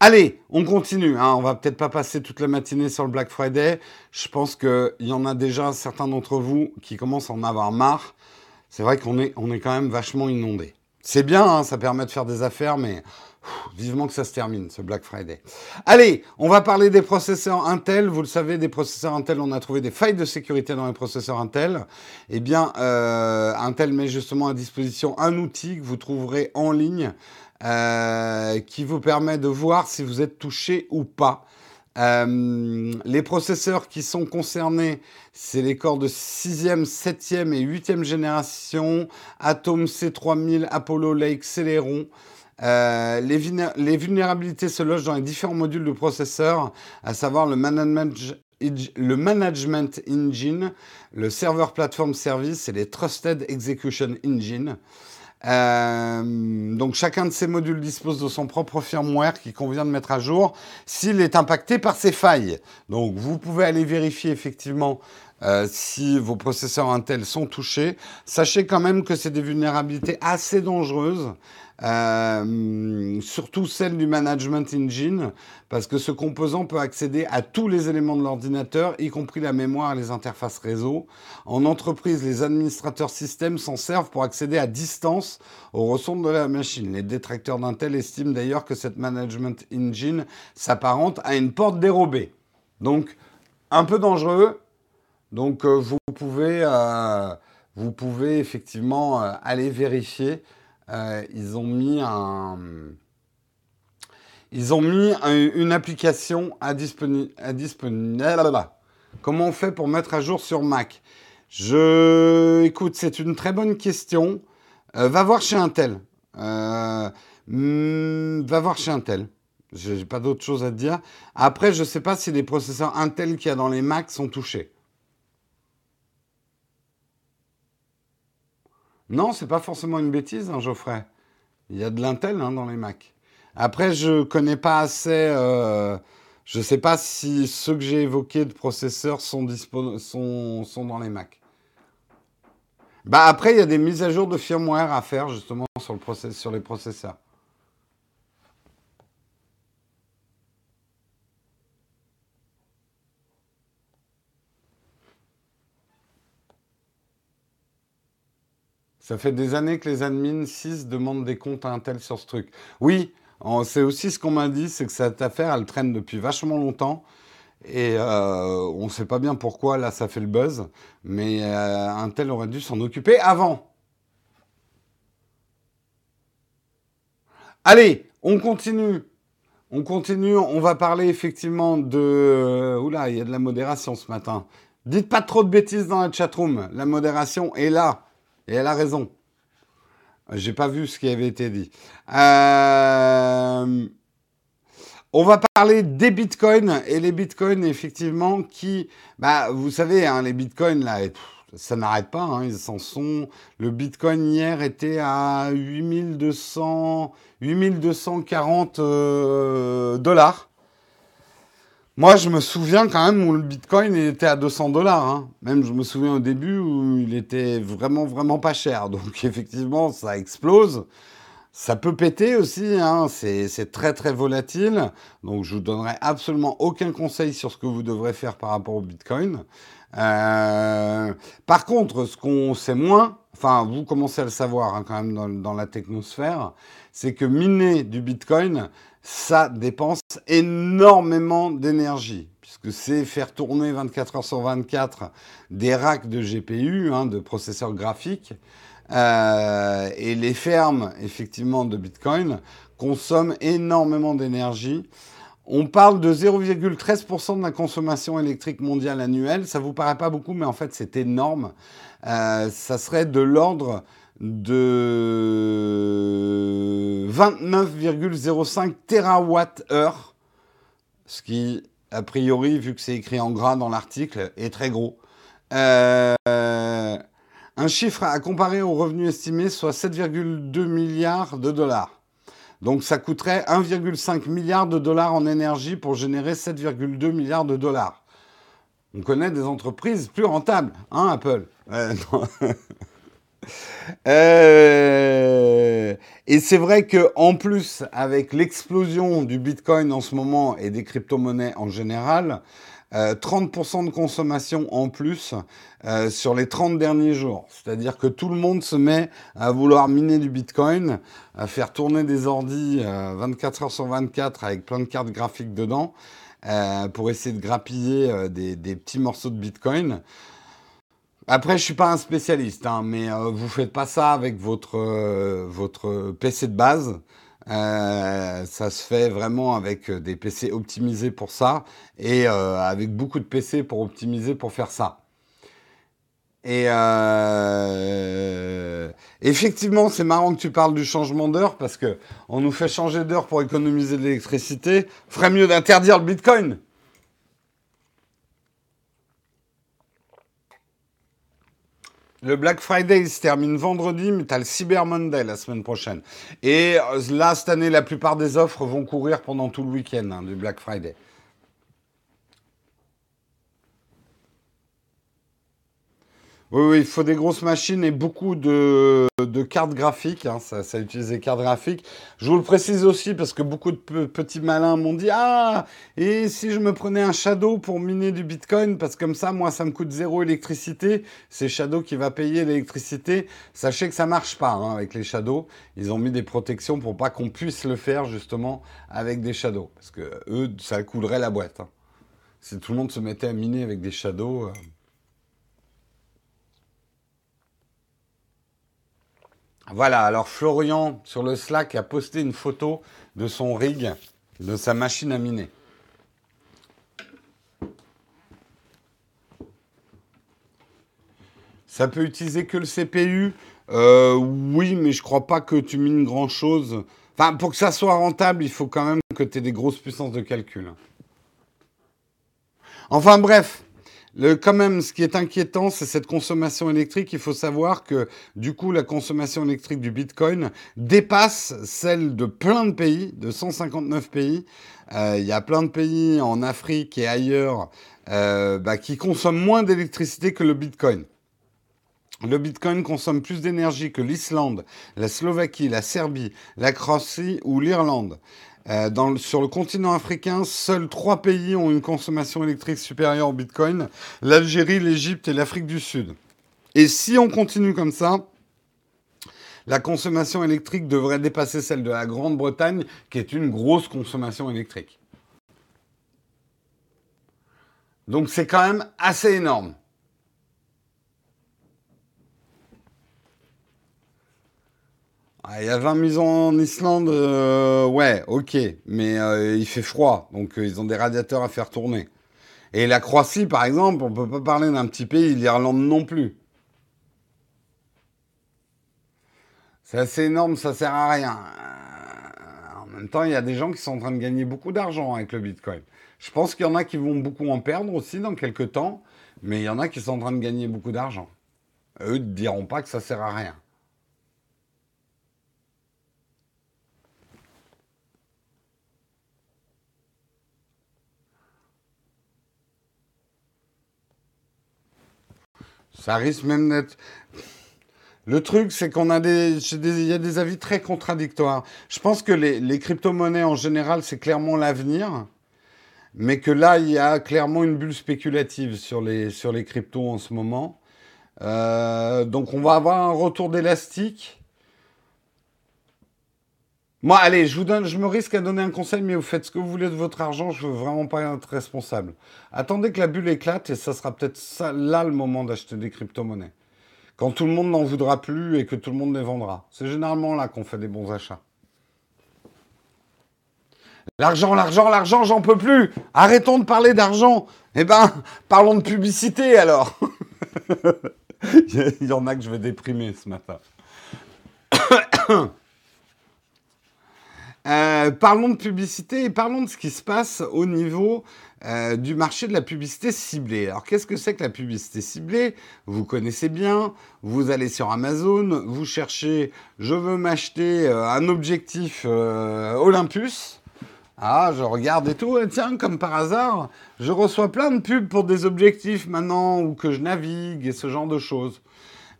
Allez, on continue. Hein. On va peut-être pas passer toute la matinée sur le Black Friday. Je pense qu'il y en a déjà certains d'entre vous qui commencent à en avoir marre. C'est vrai qu'on est, on est quand même vachement inondé. C'est bien, hein, ça permet de faire des affaires, mais vivement que ça se termine, ce Black Friday. Allez, on va parler des processeurs Intel. Vous le savez, des processeurs Intel, on a trouvé des failles de sécurité dans les processeurs Intel. Eh bien, euh, Intel met justement à disposition un outil que vous trouverez en ligne euh, qui vous permet de voir si vous êtes touché ou pas. Euh, les processeurs qui sont concernés, c'est les corps de 6e, 7e et 8e génération, Atom C3000, Apollo Lake, Celeron. Euh, les, vulnérabilités se logent dans les différents modules de processeur, à savoir le management, le management Engine, le Server Platform Service et les Trusted Execution Engine. Euh, donc chacun de ces modules dispose de son propre firmware qui convient de mettre à jour s'il est impacté par ces failles. Donc vous pouvez aller vérifier effectivement euh, si vos processeurs Intel sont touchés. Sachez quand même que c'est des vulnérabilités assez dangereuses. Euh, surtout celle du Management Engine, parce que ce composant peut accéder à tous les éléments de l'ordinateur, y compris la mémoire et les interfaces réseau. En entreprise, les administrateurs système s'en servent pour accéder à distance aux ressources de la machine. Les détracteurs d'Intel estiment d'ailleurs que cette Management Engine s'apparente à une porte dérobée. Donc, un peu dangereux. Donc, euh, vous, pouvez, euh, vous pouvez effectivement aller vérifier euh, ils ont mis une application à disponible. Comment on fait pour mettre à jour sur Mac? Je. Écoute, c'est une très bonne question. Euh, va voir chez Intel. Euh, hmm, va voir chez Intel. Je n'ai pas d'autre chose à te dire. Après, je ne sais pas si les processeurs Intel qu'il y a dans les Mac sont touchés. Non, c'est pas forcément une bêtise, hein, Geoffrey. Il y a de l'Intel hein, dans les Mac. Après, je connais pas assez. Euh, je ne sais pas si ceux que j'ai évoqués de processeurs sont, dans les Mac. Bah après, il y a des mises à jour de firmware à faire justement sur les processeurs. Ça fait des années que les admins 6 demandent des comptes à Intel sur ce truc. Oui, c'est aussi ce qu'on m'a dit, c'est que cette affaire, elle traîne depuis vachement longtemps. Et euh, on ne sait pas bien pourquoi, là, ça fait le buzz. Mais euh, Intel aurait dû s'en occuper avant. Allez, on continue. On continue, on va parler effectivement de... Oula, il y a de la modération ce matin. Dites pas trop de bêtises dans la chatroom. La modération est là. Et elle a raison. J'ai pas vu ce qui avait été dit. Euh, on va parler des bitcoins et les bitcoins effectivement qui, bah, vous savez, hein, les bitcoins là, ça n'arrête pas. Hein, ils s'en sont. Le bitcoin hier était à 8200, 8240 euh, dollars. Moi, je me souviens quand même où le Bitcoin était à 200 dollars. Hein. Même, je me souviens au début où il était vraiment, vraiment pas cher. Donc, effectivement, ça explose. Ça peut péter aussi. Hein. C'est très, très volatile. Donc, je vous donnerai absolument aucun conseil sur ce que vous devrez faire par rapport au Bitcoin. Euh, par contre, ce qu'on sait moins, enfin, vous commencez à le savoir hein, quand même dans, dans la technosphère, c'est que miner du Bitcoin, ça dépense énormément d'énergie, puisque c'est faire tourner 24 heures sur 24 des racks de GPU, hein, de processeurs graphiques, euh, et les fermes, effectivement, de Bitcoin consomment énormément d'énergie. On parle de 0,13% de la consommation électrique mondiale annuelle. Ça vous paraît pas beaucoup, mais en fait, c'est énorme. Euh, ça serait de l'ordre de 29,05 TWh, ce qui, a priori, vu que c'est écrit en gras dans l'article, est très gros. Euh, un chiffre à comparer au revenu estimé, soit 7,2 milliards de dollars. Donc ça coûterait 1,5 milliard de dollars en énergie pour générer 7,2 milliards de dollars. On connaît des entreprises plus rentables, hein, Apple? Euh, et c'est vrai que en plus, avec l'explosion du Bitcoin en ce moment et des crypto-monnaies en général, 30% euh, de consommation en plus euh, sur les 30 derniers jours. C'est-à-dire que tout le monde se met à vouloir miner du Bitcoin, à faire tourner des ordis 24 heures sur 24 avec plein de cartes graphiques dedans pour essayer de grappiller des petits morceaux de Bitcoin. Après, je suis pas un spécialiste, hein, mais euh, vous faites pas ça avec votre, euh, votre PC de base. Euh, ça se fait vraiment avec des PC optimisés pour ça et avec beaucoup de PC pour optimiser pour faire ça. Et effectivement, c'est marrant que tu parles du changement d'heure parce que on nous fait changer d'heure pour économiser de l'électricité. Ferait mieux d'interdire le Bitcoin. Le Black Friday se termine vendredi, mais tu le Cyber Monday la semaine prochaine. Et euh, là, cette année, la plupart des offres vont courir pendant tout le week-end hein, du Black Friday. Oui, oui, il faut des grosses machines et beaucoup de, cartes graphiques. Hein, ça, ça, utilise des cartes graphiques. Je vous le précise aussi parce que beaucoup de petits malins m'ont dit Ah, et si je me prenais un Shadow pour miner du Bitcoin? Parce que comme ça, moi, ça me coûte zéro électricité. C'est Shadow qui va payer l'électricité. Sachez que ça marche pas hein, avec les Shadows. Ils ont mis des protections pour pas qu'on puisse le faire justement avec des Shadows. Parce que eux, ça coulerait la boîte. Hein. Si tout le monde se mettait à miner avec des Shadows. Euh, Voilà, alors Florian sur le Slack a posté une photo de son rig, de sa machine à miner. Ça peut utiliser que le CPU euh, Oui, mais je crois pas que tu mines grand chose. Enfin, pour que ça soit rentable, il faut quand même que tu aies des grosses puissances de calcul. Enfin bref, le, quand même, ce qui est inquiétant, c'est cette consommation électrique. Il faut savoir que, du coup, la consommation électrique du Bitcoin dépasse celle de plein de pays, de 159 pays. Euh, il y a plein de pays en Afrique et ailleurs euh, bah, qui consomment moins d'électricité que le Bitcoin. Le Bitcoin consomme plus d'énergie que l'Islande, la Slovaquie, la Serbie, la Croatie ou l'Irlande. Euh, sur le continent africain, seuls trois pays ont une consommation électrique supérieure au Bitcoin, l'Algérie, l'Égypte et l'Afrique du Sud. Et si on continue comme ça, la consommation électrique devrait dépasser celle de la Grande-Bretagne, qui est une grosse consommation électrique. Donc c'est quand même assez énorme. Ah, il y a 20 maisons en Islande, euh, ouais, ok, mais euh, il fait froid, donc euh, ils ont des radiateurs à faire tourner. Et la Croatie, par exemple, on ne peut pas parler d'un petit pays, l'Irlande non plus. C'est assez énorme, ça sert à rien. En même temps, il y a des gens qui sont en train de gagner beaucoup d'argent avec le Bitcoin. Je pense qu'il y en a qui vont beaucoup en perdre aussi dans quelques temps, mais il y en a qui sont en train de gagner beaucoup d'argent. Eux ne diront pas que ça sert à rien. Ça risque même d'être. Le truc, c'est qu'on a des, il y a des avis très contradictoires. Je pense que les, crypto-monnaies en général, c'est clairement l'avenir, mais que là, il y a clairement une bulle spéculative sur les, sur cryptos en ce moment. Euh, donc, on va avoir un retour d'élastique. Moi, allez, je me risque à donner un conseil, mais vous faites ce que vous voulez de votre argent. Je veux vraiment pas être responsable. Attendez que la bulle éclate et ça sera peut-être là le moment d'acheter des crypto-monnaies. Quand tout le monde n'en voudra plus et que tout le monde les vendra. C'est généralement là qu'on fait des bons achats. L'argent, l'argent, l'argent, j'en peux plus. Arrêtons de parler d'argent. Eh ben, parlons de publicité alors. Il y en a que je vais déprimer ce matin. Euh, parlons de publicité et parlons de ce qui se passe au niveau euh, du marché de la publicité ciblée. Alors qu'est-ce que c'est que la publicité ciblée? Vous connaissez bien, vous allez sur Amazon, vous cherchez je veux m'acheter euh, un objectif Olympus. Ah, je regarde et tout, tiens, comme par hasard, je reçois plein de pubs pour des objectifs maintenant ou que je navigue et ce genre de choses.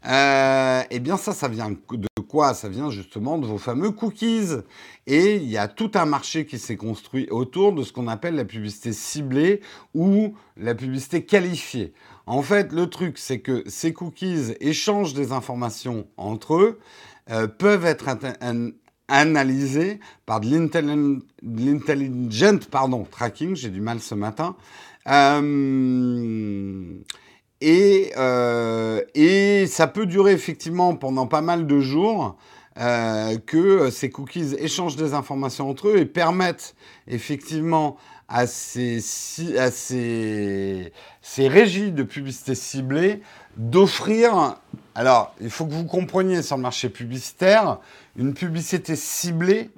eh bien ça, ça vient de ça vient justement de vos fameux cookies. Et il y a tout un marché qui s'est construit autour de ce qu'on appelle la publicité ciblée ou la publicité qualifiée. En fait, le truc, c'est que ces cookies échangent des informations entre eux, euh, peuvent être analysés par de l'intelligent pardon, tracking, j'ai du mal ce matin. Euh, et, euh, et ça peut durer effectivement pendant pas mal de jours. Euh, que ces cookies échangent des informations entre eux et permettent effectivement à ces, à ces, ces régies de publicité ciblée d'offrir. Alors, il faut que vous compreniez sur le marché publicitaire, une publicité ciblée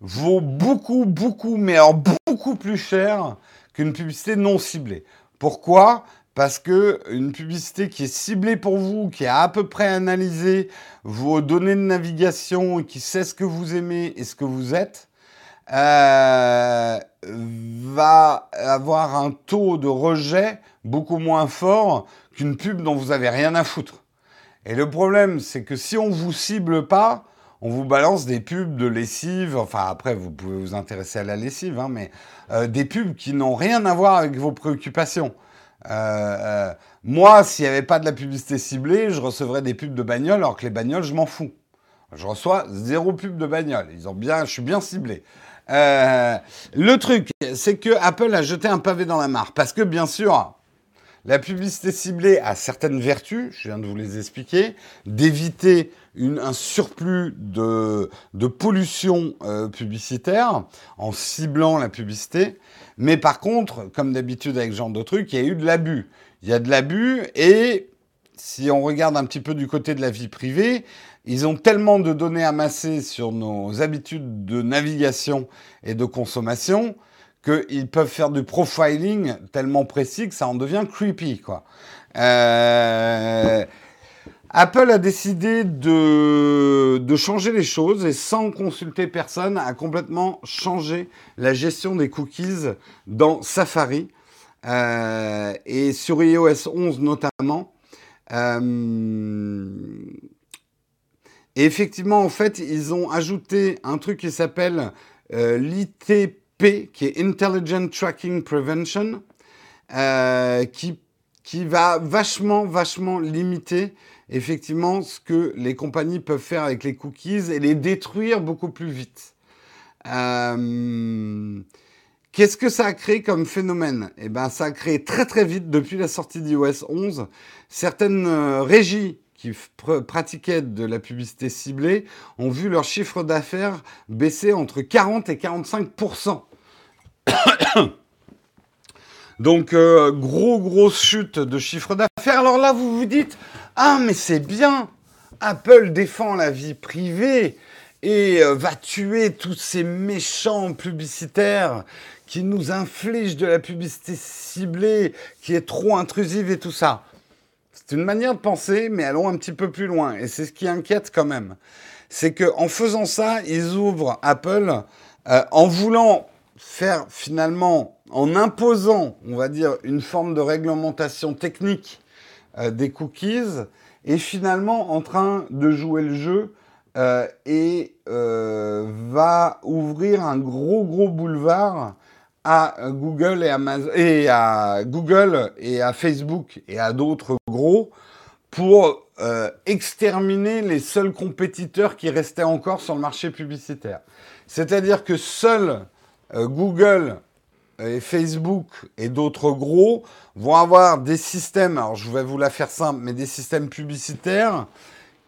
vaut beaucoup, beaucoup, mais alors beaucoup plus cher qu'une publicité non ciblée. Pourquoi? Parce que une publicité qui est ciblée pour vous, qui a à peu près analysé vos données de navigation qui sait ce que vous aimez et ce que vous êtes, euh, va avoir un taux de rejet beaucoup moins fort qu'une pub dont vous avez rien à foutre. Et le problème, c'est que si on vous cible pas, on vous balance des pubs de lessive. Enfin, après, vous pouvez vous intéresser à la lessive, hein, mais euh, des pubs qui n'ont rien à voir avec vos préoccupations. Euh, euh, moi, s'il n'y avait pas de la publicité ciblée, je recevrais des pubs de bagnoles, alors que les bagnoles, je m'en fous. Je reçois zéro pub de bagnole. Ils ont bien, je suis bien ciblé. Euh, le truc, c'est que Apple a jeté un pavé dans la mare. Parce que, bien sûr, la publicité ciblée a certaines vertus, je viens de vous les expliquer, d'éviter un surplus de, pollution publicitaire en ciblant la publicité. Mais par contre, comme d'habitude avec ce genre de trucs, il y a eu de l'abus. Il y a de l'abus et si on regarde un petit peu du côté de la vie privée, ils ont tellement de données amassées sur nos habitudes de navigation et de consommation qu'ils peuvent faire du profiling tellement précis que ça en devient creepy, quoi. Euh, Apple a décidé de, changer les choses et sans consulter personne a complètement changé la gestion des cookies dans Safari euh, et sur iOS 11 notamment. Euh, et effectivement, en fait, ils ont ajouté un truc qui s'appelle euh, l'ITP, qui est Intelligent Tracking Prevention, qui, qui va vachement, vachement limiter effectivement ce que les compagnies peuvent faire avec les cookies et les détruire beaucoup plus vite. Euh, qu'est-ce que ça a créé comme phénomène? Eh bien, ça a créé très très vite, depuis la sortie d'iOS 11, certaines euh, régies qui pratiquaient de la publicité ciblée ont vu leur chiffre d'affaires baisser entre 40 et 45% Donc, euh, gros, grosse chute de chiffre d'affaires. Alors là, vous vous dites, ah, mais c'est bien. Apple défend la vie privée et euh, va tuer tous ces méchants publicitaires qui nous infligent de la publicité ciblée, qui est trop intrusive et tout ça. C'est une manière de penser, mais allons un petit peu plus loin. Et c'est ce qui inquiète quand même. C'est qu'en faisant ça, ils ouvrent Apple euh, en voulant faire finalement, en imposant, on va dire, une forme de réglementation technique euh, des cookies, et finalement en train de jouer le jeu euh, et va ouvrir un gros gros boulevard à Google et, à Google et à Facebook et à d'autres gros pour euh, exterminer les seuls compétiteurs qui restaient encore sur le marché publicitaire. C'est-à-dire que seuls euh, Google et Facebook et d'autres gros vont avoir des systèmes, alors je vais vous la faire simple, mais des systèmes publicitaires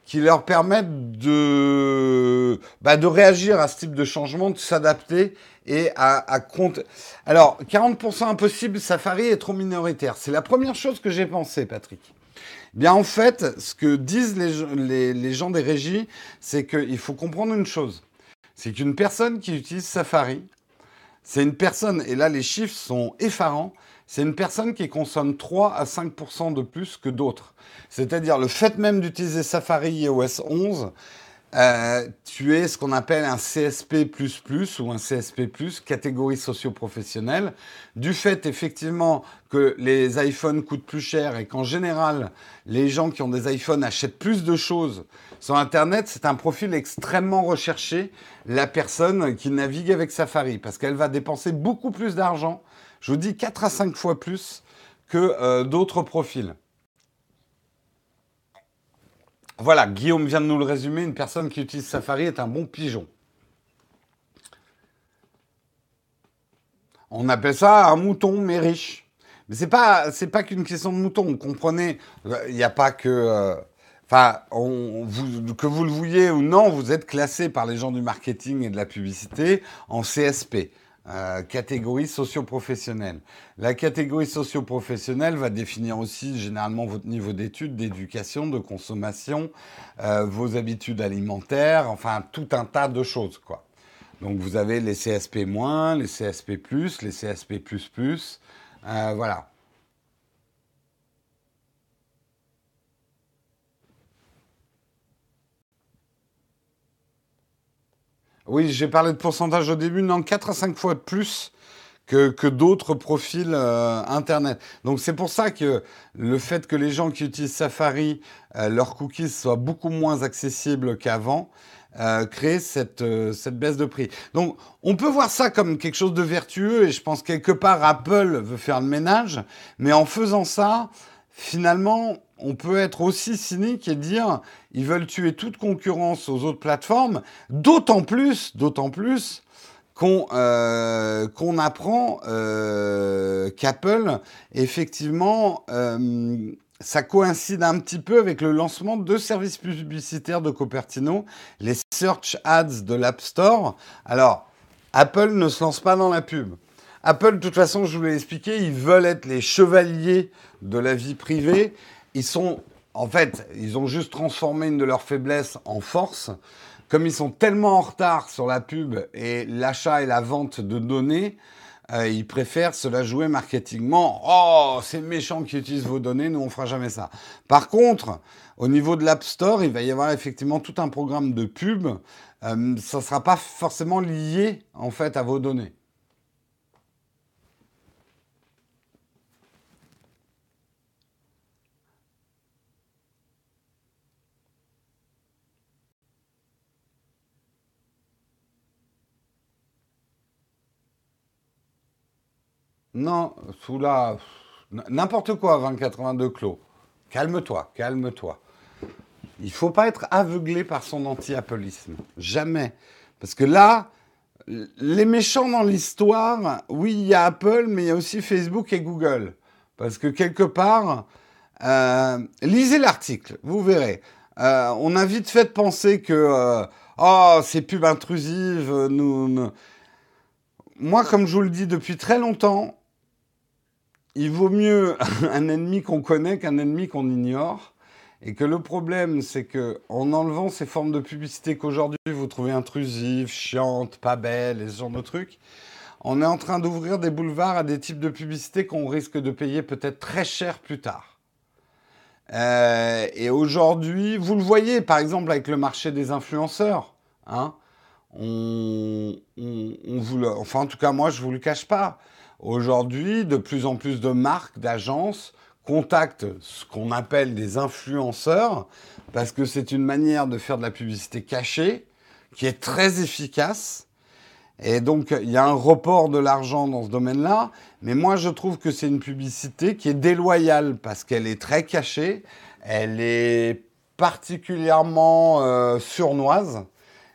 qui leur permettent de, bah, de réagir à ce type de changement, de s'adapter et à, à compte. Alors, 40% impossible, Safari est trop minoritaire. C'est la première chose que j'ai pensé, Patrick. Bien, en fait, ce que disent les, les gens des régies, c'est qu'il faut comprendre une chose. C'est qu'une personne qui utilise Safari, c'est une personne, et là les chiffres sont effarants, c'est une personne qui consomme 3 à 5% de plus que d'autres. C'est-à-dire le fait même d'utiliser Safari iOS 11, euh, tu es ce qu'on appelle un CSP++ ou un CSP+, catégorie socio-professionnelle, du fait effectivement que les iPhones coûtent plus cher et qu'en général, les gens qui ont des iPhones achètent plus de choses sur Internet, c'est un profil extrêmement recherché, la personne qui navigue avec Safari, parce qu'elle va dépenser beaucoup plus d'argent je vous dis 4 à 5 fois plus que euh, d'autres profils. Voilà, Guillaume vient de nous le résumer. Une personne qui utilise Safari est un bon pigeon. On appelle ça un mouton, mais riche. Mais c'est pas, pas qu'une question de mouton. Vous comprenez? Il n'y a pas que, euh, enfin, que vous le vouliez ou non, vous êtes classé par les gens du marketing et de la publicité en CSP. Euh, catégorie socio-professionnelle. La catégorie socio-professionnelle va définir aussi généralement votre niveau d'études, d'éducation, de consommation, euh, vos habitudes alimentaires, enfin tout un tas de choses. Donc vous avez les CSP-, les CSP+, les CSP++, euh, voilà. Oui, j'ai parlé de pourcentage au début, non, 4 à 5 fois de plus que, que d'autres profils euh, Internet. Donc c'est pour ça que le fait que les gens qui utilisent Safari, euh, leurs cookies soient beaucoup moins accessibles qu'avant, euh, crée cette, cette baisse de prix. Donc on peut voir ça comme quelque chose de vertueux, et je pense quelque part Apple veut faire le ménage, mais en faisant ça, finalement, on peut être aussi cynique et dire ils veulent tuer toute concurrence aux autres plateformes, d'autant plus, d'autant plus qu'on euh, apprend euh, qu'Apple, effectivement, euh, ça coïncide un petit peu avec le lancement de services publicitaires de Cupertino, les Search Ads de l'App Store. Alors, Apple ne se lance pas dans la pub. Apple, de toute façon, je vous l'ai expliqué, ils veulent être les chevaliers de la vie privée. Ils sont, en fait, ils ont juste transformé une de leurs faiblesses en force. Comme ils sont tellement en retard sur la pub et l'achat et la vente de données, euh, ils préfèrent se la jouer marketingement. Oh, c'est méchant qui utilisent vos données, nous on fera jamais ça. Par contre, au niveau de l'App Store, il va y avoir effectivement tout un programme de pub. Euh, ça ne sera pas forcément lié en fait à vos données. Non, sous la... N'importe quoi, 2082 clos. Calme-toi, calme-toi. Il faut pas être aveuglé par son anti-appleisme. Jamais. Parce que là, les méchants dans l'histoire, oui, il y a Apple, mais il y a aussi Facebook et Google. Parce que quelque part, euh, lisez l'article, vous verrez. Euh, on a vite fait de penser que, euh, oh, ces pubs intrusives, nous... Moi, comme je vous le dis depuis très longtemps, il vaut mieux un ennemi qu'on connaît qu'un ennemi qu'on ignore. Et que le problème, c'est que en enlevant ces formes de publicité qu'aujourd'hui vous trouvez intrusives, chiantes, pas belles, et ce genre de trucs, on est en train d'ouvrir des boulevards à des types de publicités qu'on risque de payer peut-être très cher plus tard. Euh, et aujourd'hui, vous le voyez par exemple avec le marché des influenceurs. Hein, on, enfin, en tout cas, moi, je ne vous le cache pas. Aujourd'hui, de plus en plus de marques, d'agences contactent ce qu'on appelle des influenceurs parce que c'est une manière de faire de la publicité cachée qui est très efficace. Et donc, il y a un report de l'argent dans ce domaine-là. Mais moi, je trouve que c'est une publicité qui est déloyale parce qu'elle est très cachée. Elle est particulièrement euh, surnoise.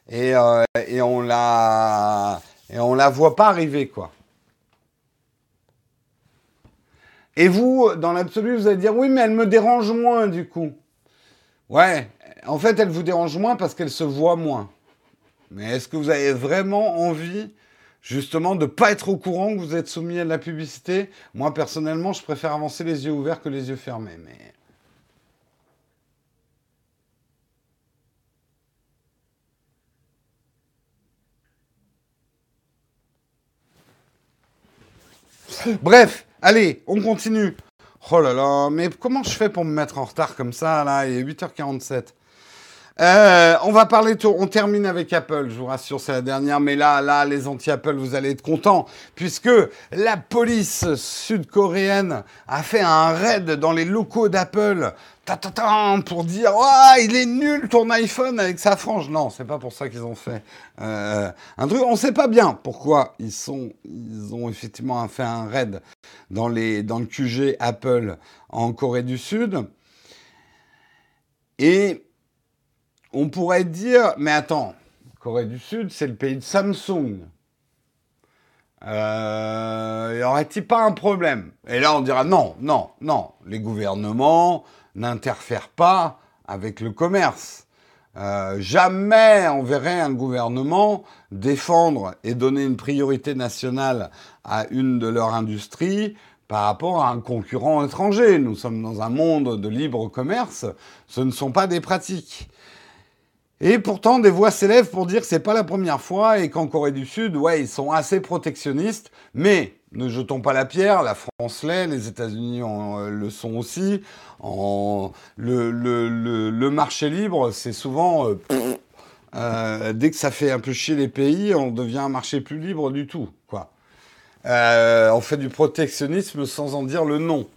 Et, euh, et on la et on la voit pas arriver, quoi. Et vous, dans l'absolu, vous allez dire oui, mais elle me dérange moins du coup. Ouais, en fait, elle vous dérange moins parce qu'elle se voit moins. Mais est-ce que vous avez vraiment envie, justement, de ne pas être au courant que vous êtes soumis à de la publicité? Moi, personnellement, je préfère avancer les yeux ouverts que les yeux fermés. Mais Bref, allez, on continue. Oh là là, mais comment je fais pour me mettre en retard comme ça, là? Il est 8h47. Euh, on va parler, on termine avec Apple, je vous rassure, c'est la dernière, mais là, là, les anti-Apple, vous allez être contents, puisque la police sud-coréenne a fait un raid dans les locaux d'Apple pour dire oh, il est nul ton iPhone avec sa frange. Non, c'est pas pour ça qu'ils ont fait euh, un truc. On sait pas bien pourquoi ils sont, ils ont effectivement fait un raid dans le QG Apple en Corée du Sud. Et on pourrait dire, mais attends, Corée du Sud, c'est le pays de Samsung. Euh, y aurait-il pas un problème? Et là, on dira non, non, non. Les gouvernements n'interfèrent pas avec le commerce. Euh, jamais on verrait un gouvernement défendre et donner une priorité nationale à une de leurs industries par rapport à un concurrent étranger. Nous sommes dans un monde de libre commerce, ce ne sont pas des pratiques. Et pourtant, des voix s'élèvent pour dire que c'est pas la première fois et qu'en Corée du Sud, ouais, ils sont assez protectionnistes, mais ne jetons pas la pierre, la France l'est, les États-Unis euh, le sont aussi. Le, marché libre, c'est souvent... Euh, euh, dès que ça fait un peu chier les pays, on devient un marché plus libre du tout. Quoi. on fait du protectionnisme sans en dire le nom.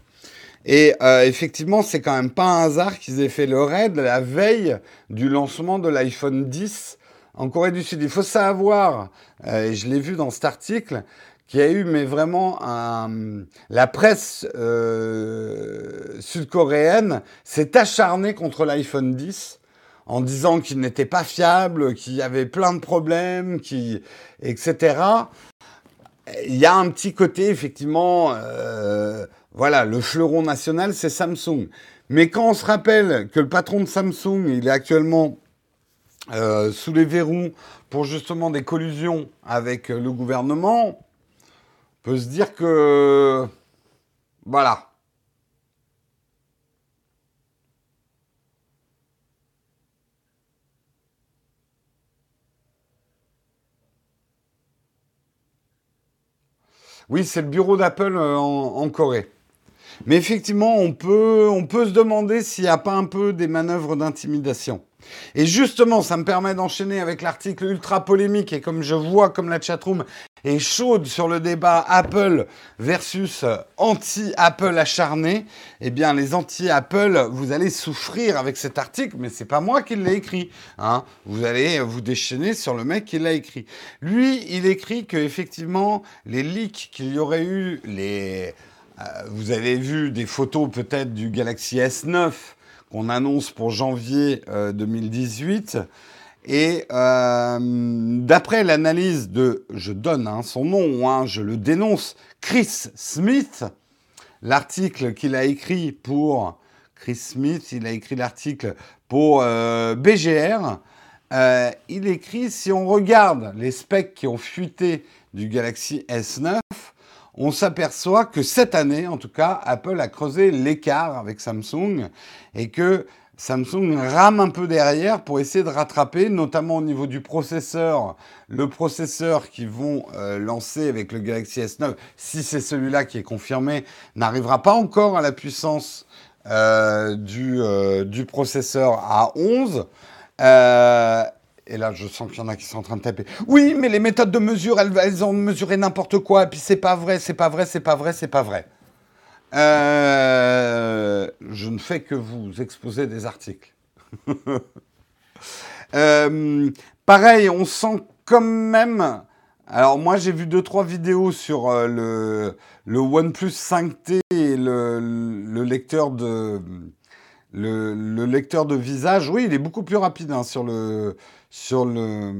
Et effectivement, c'est quand même pas un hasard qu'ils aient fait le raid la veille du lancement de l'iPhone 10 en Corée du Sud. Il faut savoir, et je l'ai vu dans cet article, qu'il y a eu mais vraiment la presse euh, sud-coréenne s'est acharnée contre l'iPhone 10 en disant qu'il n'était pas fiable, qu'il y avait plein de problèmes, qui, etc. Il y a un petit côté effectivement euh, voilà, le fleuron national, c'est Samsung. Mais quand on se rappelle que le patron de Samsung, il est actuellement euh, sous les verrous pour justement des collusions avec le gouvernement, peut se dire que... Voilà. Oui, c'est le bureau d'Apple euh, en Corée. Mais effectivement, on peut, on peut se demander s'il n'y a pas un peu des manœuvres d'intimidation. Et justement, ça me permet d'enchaîner avec l'article ultra polémique et comme je vois comme la chatroom est chaude sur le débat Apple versus anti-Apple acharné, eh bien les anti-Apple, vous allez souffrir avec cet article, mais c'est pas moi qui l'ai écrit. Hein. Vous allez vous déchaîner sur le mec qui l'a écrit. Lui, il écrit que effectivement les leaks qu'il y aurait eu, les euh, vous avez vu des photos peut-être du Galaxy S9 annonce pour janvier 2018. Euh, Et euh, d'après l'analyse de, je donne hein, son nom, hein, je le dénonce, Chris Smith, l'article qu'il a écrit pour Chris Smith, il a écrit l'article pour BGR. il écrit si on regarde les specs qui ont fuité du Galaxy S9, on s'aperçoit que cette année, en tout cas, Apple a creusé l'écart avec Samsung et que Samsung rame un peu derrière pour essayer de rattraper, notamment au niveau du processeur. Le processeur qu'ils vont euh, lancer avec le Galaxy S9, si c'est celui-là qui est confirmé, n'arrivera pas encore à la puissance euh, du, euh, du, processeur à 11. Et là, je sens qu'il y en a qui sont en train de taper. Oui, mais les méthodes de mesure, elles, ont mesuré n'importe quoi. Et puis c'est pas vrai, c'est pas vrai, c'est pas vrai, c'est pas vrai. Euh, je ne fais que vous exposer des articles. Euh, pareil, on sent quand même. Alors moi j'ai vu deux trois vidéos sur euh, le, le OnePlus 5T et le, lecteur de le, lecteur de visage. Oui, il est beaucoup plus rapide hein, sur le sur le,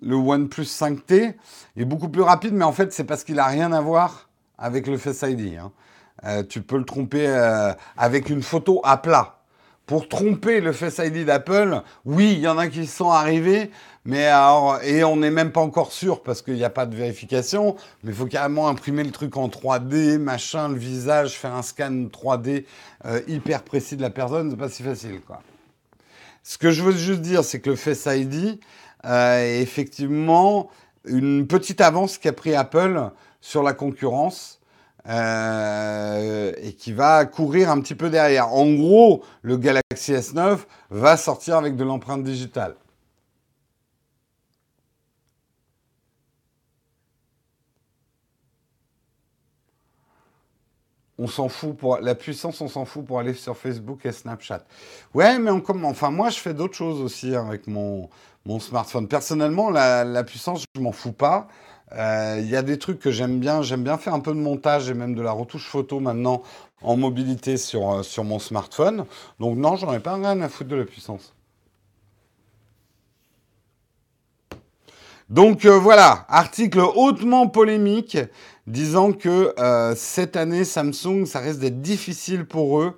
le OnePlus 5T. Il est beaucoup plus rapide, mais en fait c'est parce qu'il a rien à voir avec le Face ID. Hein. Euh, tu peux le tromper euh, avec une photo à plat. Pour tromper le Face ID d'Apple, oui, il y en a qui sont arrivés, mais alors, et on n'est même pas encore sûr parce qu'il n'y a pas de vérification, mais il faut carrément imprimer le truc en 3D, machin, le visage, faire un scan 3D euh, hyper précis de la personne, c'est pas si facile, quoi. Ce que je veux juste dire, c'est que le Face ID est effectivement une petite avance qu'a pris Apple sur la concurrence. Euh, et qui va courir un petit peu derrière. En gros, le Galaxy S9 va sortir avec de l'empreinte digitale. On s'en fout pour la puissance, on s'en fout pour aller sur Facebook et Snapchat. Ouais, mais enfin moi je fais d'autres choses aussi hein, avec mon, smartphone. Personnellement, la, puissance, je m'en fous pas. Euh, il y a des trucs que j'aime bien. J'aime bien faire un peu de montage et même de la retouche photo maintenant en mobilité sur, euh, mon smartphone. Donc non, j'en ai pas rien à foutre de la puissance. Donc euh, voilà, article hautement polémique disant que cette année Samsung, ça risque d'être difficile pour eux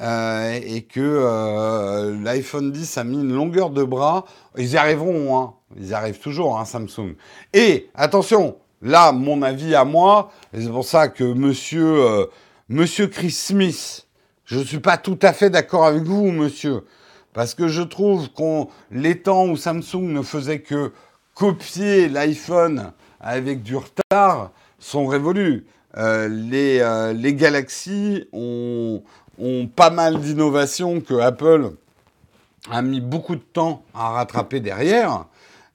et que l'iPhone 10 a mis une longueur de bras. Ils y arriveront, hein. Ils arrivent toujours, hein, Samsung. Et attention, là, mon avis à moi, c'est pour ça que monsieur, euh, monsieur Chris Smith, je ne suis pas tout à fait d'accord avec vous, monsieur. Parce que je trouve qu'on les temps où Samsung ne faisait que copier l'iPhone avec du retard sont révolus. Euh, les, euh, les Galaxy ont, ont pas mal d'innovations que Apple a mis beaucoup de temps à rattraper derrière.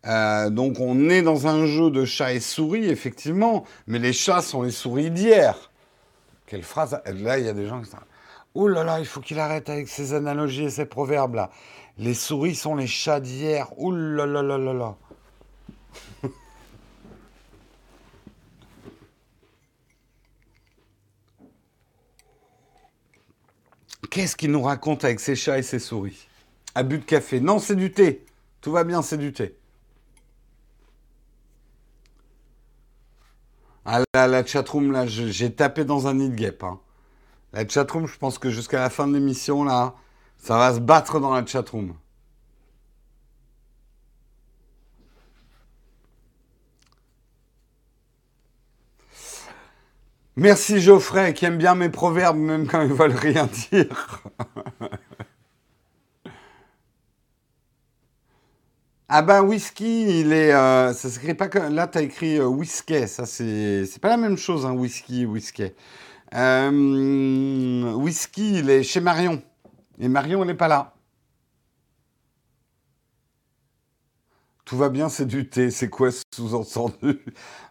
Euh, donc on est dans un jeu de chat et souris, effectivement, mais les chats sont les souris d'hier. Quelle phrase Là, il y a des gens qui sont... Oh là là, il faut qu'il arrête avec ces analogies et ces proverbes-là. Les souris sont les chats d'hier. Oh là là là là là. Qu'est-ce qu'il nous raconte avec ses chats et ses souris Abus de café. Non, c'est du thé. Tout va bien, c'est du thé. Ah là, la chatroom, là, j'ai tapé dans un nid de guêpe. Hein. La chatroom, je pense que jusqu'à la fin de l'émission, là, ça va se battre dans la chatroom. Merci Geoffrey, qui aime bien mes proverbes, même quand ils veulent rien dire. Ah ben whisky, il est, euh, ça s'écrit pas là tu as écrit euh, whisky, ça c'est c'est pas la même chose hein, whisky whisky. Euh, whisky, il est chez Marion et Marion elle n'est pas là. Tout va bien, c'est du thé. C'est quoi ce sous-entendu?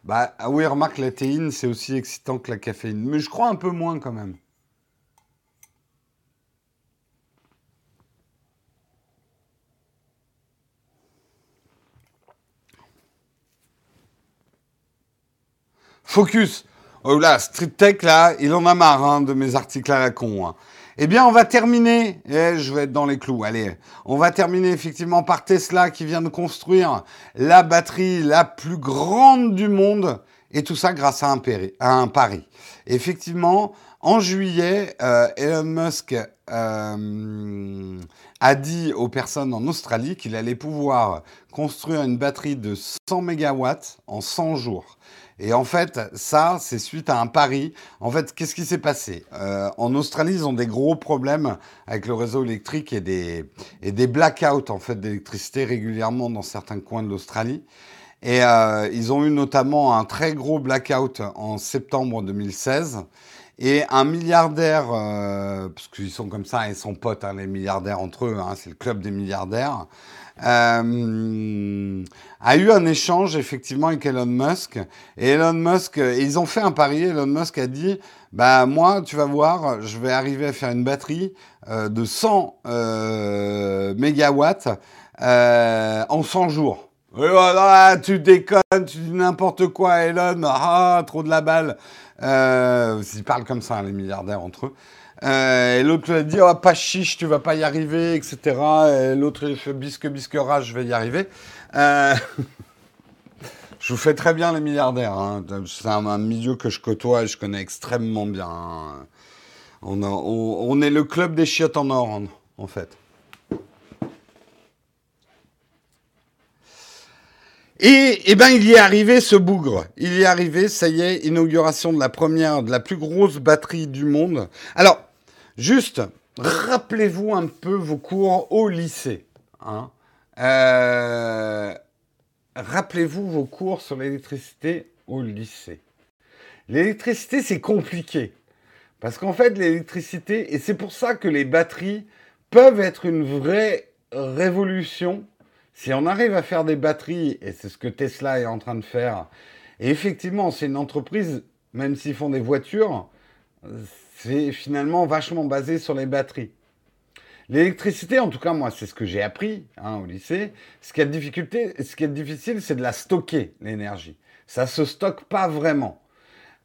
Bah ah oui, remarque la théine, c'est aussi excitant que la caféine, mais je crois un peu moins quand même. Focus. Oh là, Street Tech, là, il en a marre hein, de mes articles à la con. Hein. Eh bien, on va terminer, eh, je vais être dans les clous, allez, on va terminer effectivement par Tesla qui vient de construire la batterie la plus grande du monde, et tout ça grâce à un, pari. Effectivement, en juillet, euh, Elon Musk euh, a dit aux personnes en Australie qu'il allait pouvoir construire une batterie de 100 MW en 100 jours. Et en fait, ça, c'est suite à un pari. En fait, qu'est-ce qui s'est passé? Euh, En Australie, ils ont des gros problèmes avec le réseau électrique et des, et des blackouts en fait, d'électricité régulièrement dans certains coins de l'Australie. Et euh, ils ont eu notamment un très gros blackout en septembre 2016. Et un milliardaire, euh, parce qu'ils sont comme ça, ils sont potes, hein, les milliardaires entre eux, hein, c'est le club des milliardaires, euh, a eu un échange effectivement avec Elon Musk. Et Elon Musk, ils ont fait un pari. Elon Musk a dit, bah moi, tu vas voir, je vais arriver à faire une batterie euh, de 100 euh, mégawatts euh, en 100 jours. Tu déconnes, tu dis n'importe quoi, Elon. Ah, trop de la balle. Euh, ils parlent comme ça, les milliardaires entre eux. Euh, et l'autre lui dit, oh, pas chiche, tu vas pas y arriver, etc. Et l'autre, il fait bisque, bisque, rage, je vais y arriver. Euh, je vous fais très bien les milliardaires. Hein. C'est un, milieu que je côtoie et je connais extrêmement bien. Hein. On, est le club des chiottes en or, en fait. Et, eh ben, il y est arrivé ce bougre. Il y est arrivé, ça y est, inauguration de la première, de la plus grosse batterie du monde. Alors, juste, rappelez-vous un peu vos cours au lycée. Hein. Euh, rappelez-vous vos cours sur l'électricité au lycée. L'électricité, c'est compliqué. Parce qu'en fait, l'électricité, et c'est pour ça que les batteries peuvent être une vraie révolution si on arrive à faire des batteries, et c'est ce que Tesla est en train de faire, et effectivement, c'est une entreprise, même s'ils font des voitures, c'est finalement vachement basé sur les batteries. L'électricité, en tout cas, moi, c'est ce que j'ai appris hein, au lycée. Ce qui est, difficile, c'est de la stocker, l'énergie. Ça se stocke pas vraiment.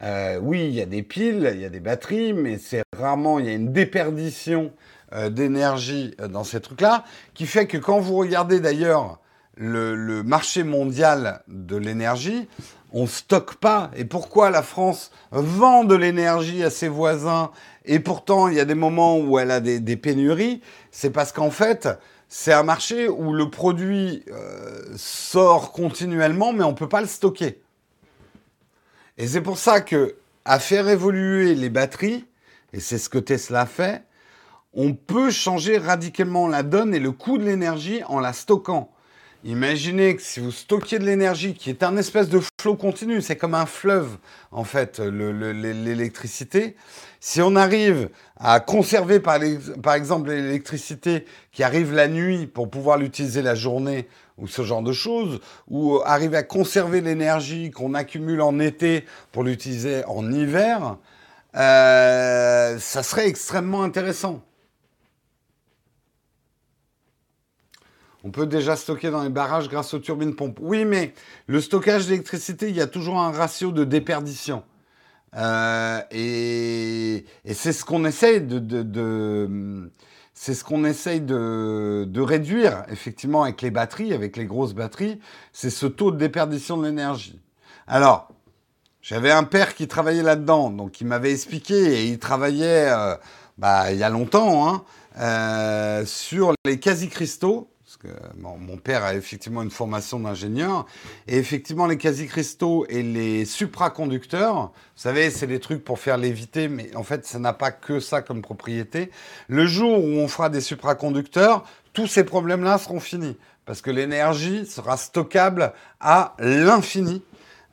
Euh, oui, il y a des piles, il y a des batteries, mais c'est rarement, il y a une déperdition euh, d'énergie euh, dans ces trucs-là, qui fait que quand vous regardez d'ailleurs le, marché mondial de l'énergie, on stocke pas. Et pourquoi la France vend de l'énergie à ses voisins et pourtant il y a des moments où elle a des, pénuries C'est parce qu'en fait, c'est un marché où le produit euh, sort continuellement, mais on ne peut pas le stocker. Et c'est pour ça que à faire évoluer les batteries, et c'est ce que Tesla fait, on peut changer radicalement la donne et le coût de l'énergie en la stockant. Imaginez que si vous stockiez de l'énergie qui est un espèce de flot continu, c'est comme un fleuve en fait, l'électricité. Si on arrive à conserver par, exemple l'électricité qui arrive la nuit pour pouvoir l'utiliser la journée ou ce genre de choses, ou arriver à conserver l'énergie qu'on accumule en été pour l'utiliser en hiver, euh, ça serait extrêmement intéressant. On peut déjà stocker dans les barrages grâce aux turbines pompes. Oui, mais le stockage d'électricité, il y a toujours un ratio de déperdition. Euh, et, c'est ce qu'on essaye de, c'est ce qu'on de, réduire effectivement avec les batteries, avec les grosses batteries, c'est ce taux de déperdition de l'énergie. Alors, j'avais un père qui travaillait là-dedans, donc il m'avait expliqué et il travaillait euh, bah, il y a longtemps hein, euh, sur les quasi-cristaux mon, père a effectivement une formation d'ingénieur. Et effectivement, les quasi-cristaux et les supraconducteurs, vous savez, c'est des trucs pour faire léviter, mais en fait, ça n'a pas que ça comme propriété. Le jour où on fera des supraconducteurs, tous ces problèmes-là seront finis. Parce que l'énergie sera stockable à l'infini.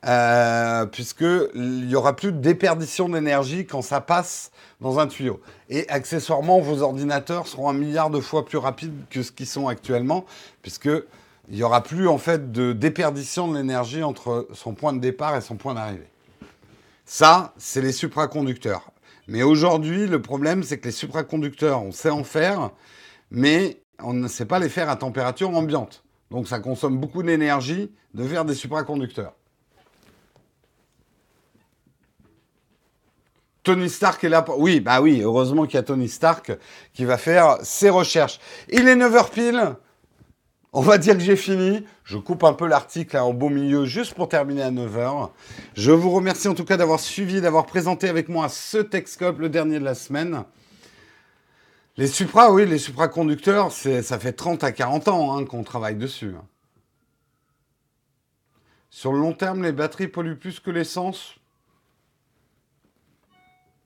Euh, puisqu'il n'y aura plus de déperdition d'énergie quand ça passe dans un tuyau. Et accessoirement, vos ordinateurs seront un milliard de fois plus rapides que ce qu'ils sont actuellement, puisqu'il n'y aura plus en fait de déperdition de l'énergie entre son point de départ et son point d'arrivée. Ça, c'est les supraconducteurs. Mais aujourd'hui, le problème, c'est que les supraconducteurs, on sait en faire, mais on ne sait pas les faire à température ambiante. Donc ça consomme beaucoup d'énergie de faire des supraconducteurs. Tony Stark est là. Oui, bah oui, heureusement qu'il y a Tony Stark qui va faire ses recherches. Il est 9h pile. On va dire que j'ai fini. Je coupe un peu l'article en beau milieu juste pour terminer à 9h. Je vous remercie en tout cas d'avoir suivi, d'avoir présenté avec moi ce Texcope, le dernier de la semaine. Les supra, oui, les supraconducteurs, ça fait 30 à 40 ans hein, qu'on travaille dessus. Sur le long terme, les batteries polluent plus que l'essence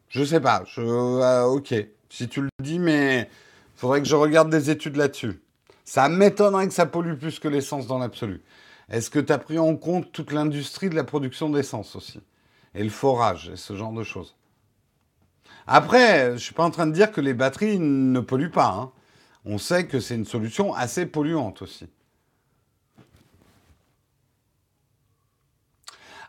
Je sais pas. Je, euh, ok, si tu le dis, mais faudrait que je regarde des études là-dessus. Ça m'étonnerait que ça pollue plus que l'essence dans l'absolu. Est-ce que tu as pris en compte toute l'industrie de la production d'essence aussi? Et le forage et ce genre de choses? Après, je ne suis pas en train de dire que les batteries ne polluent pas. Hein. On sait que c'est une solution assez polluante aussi.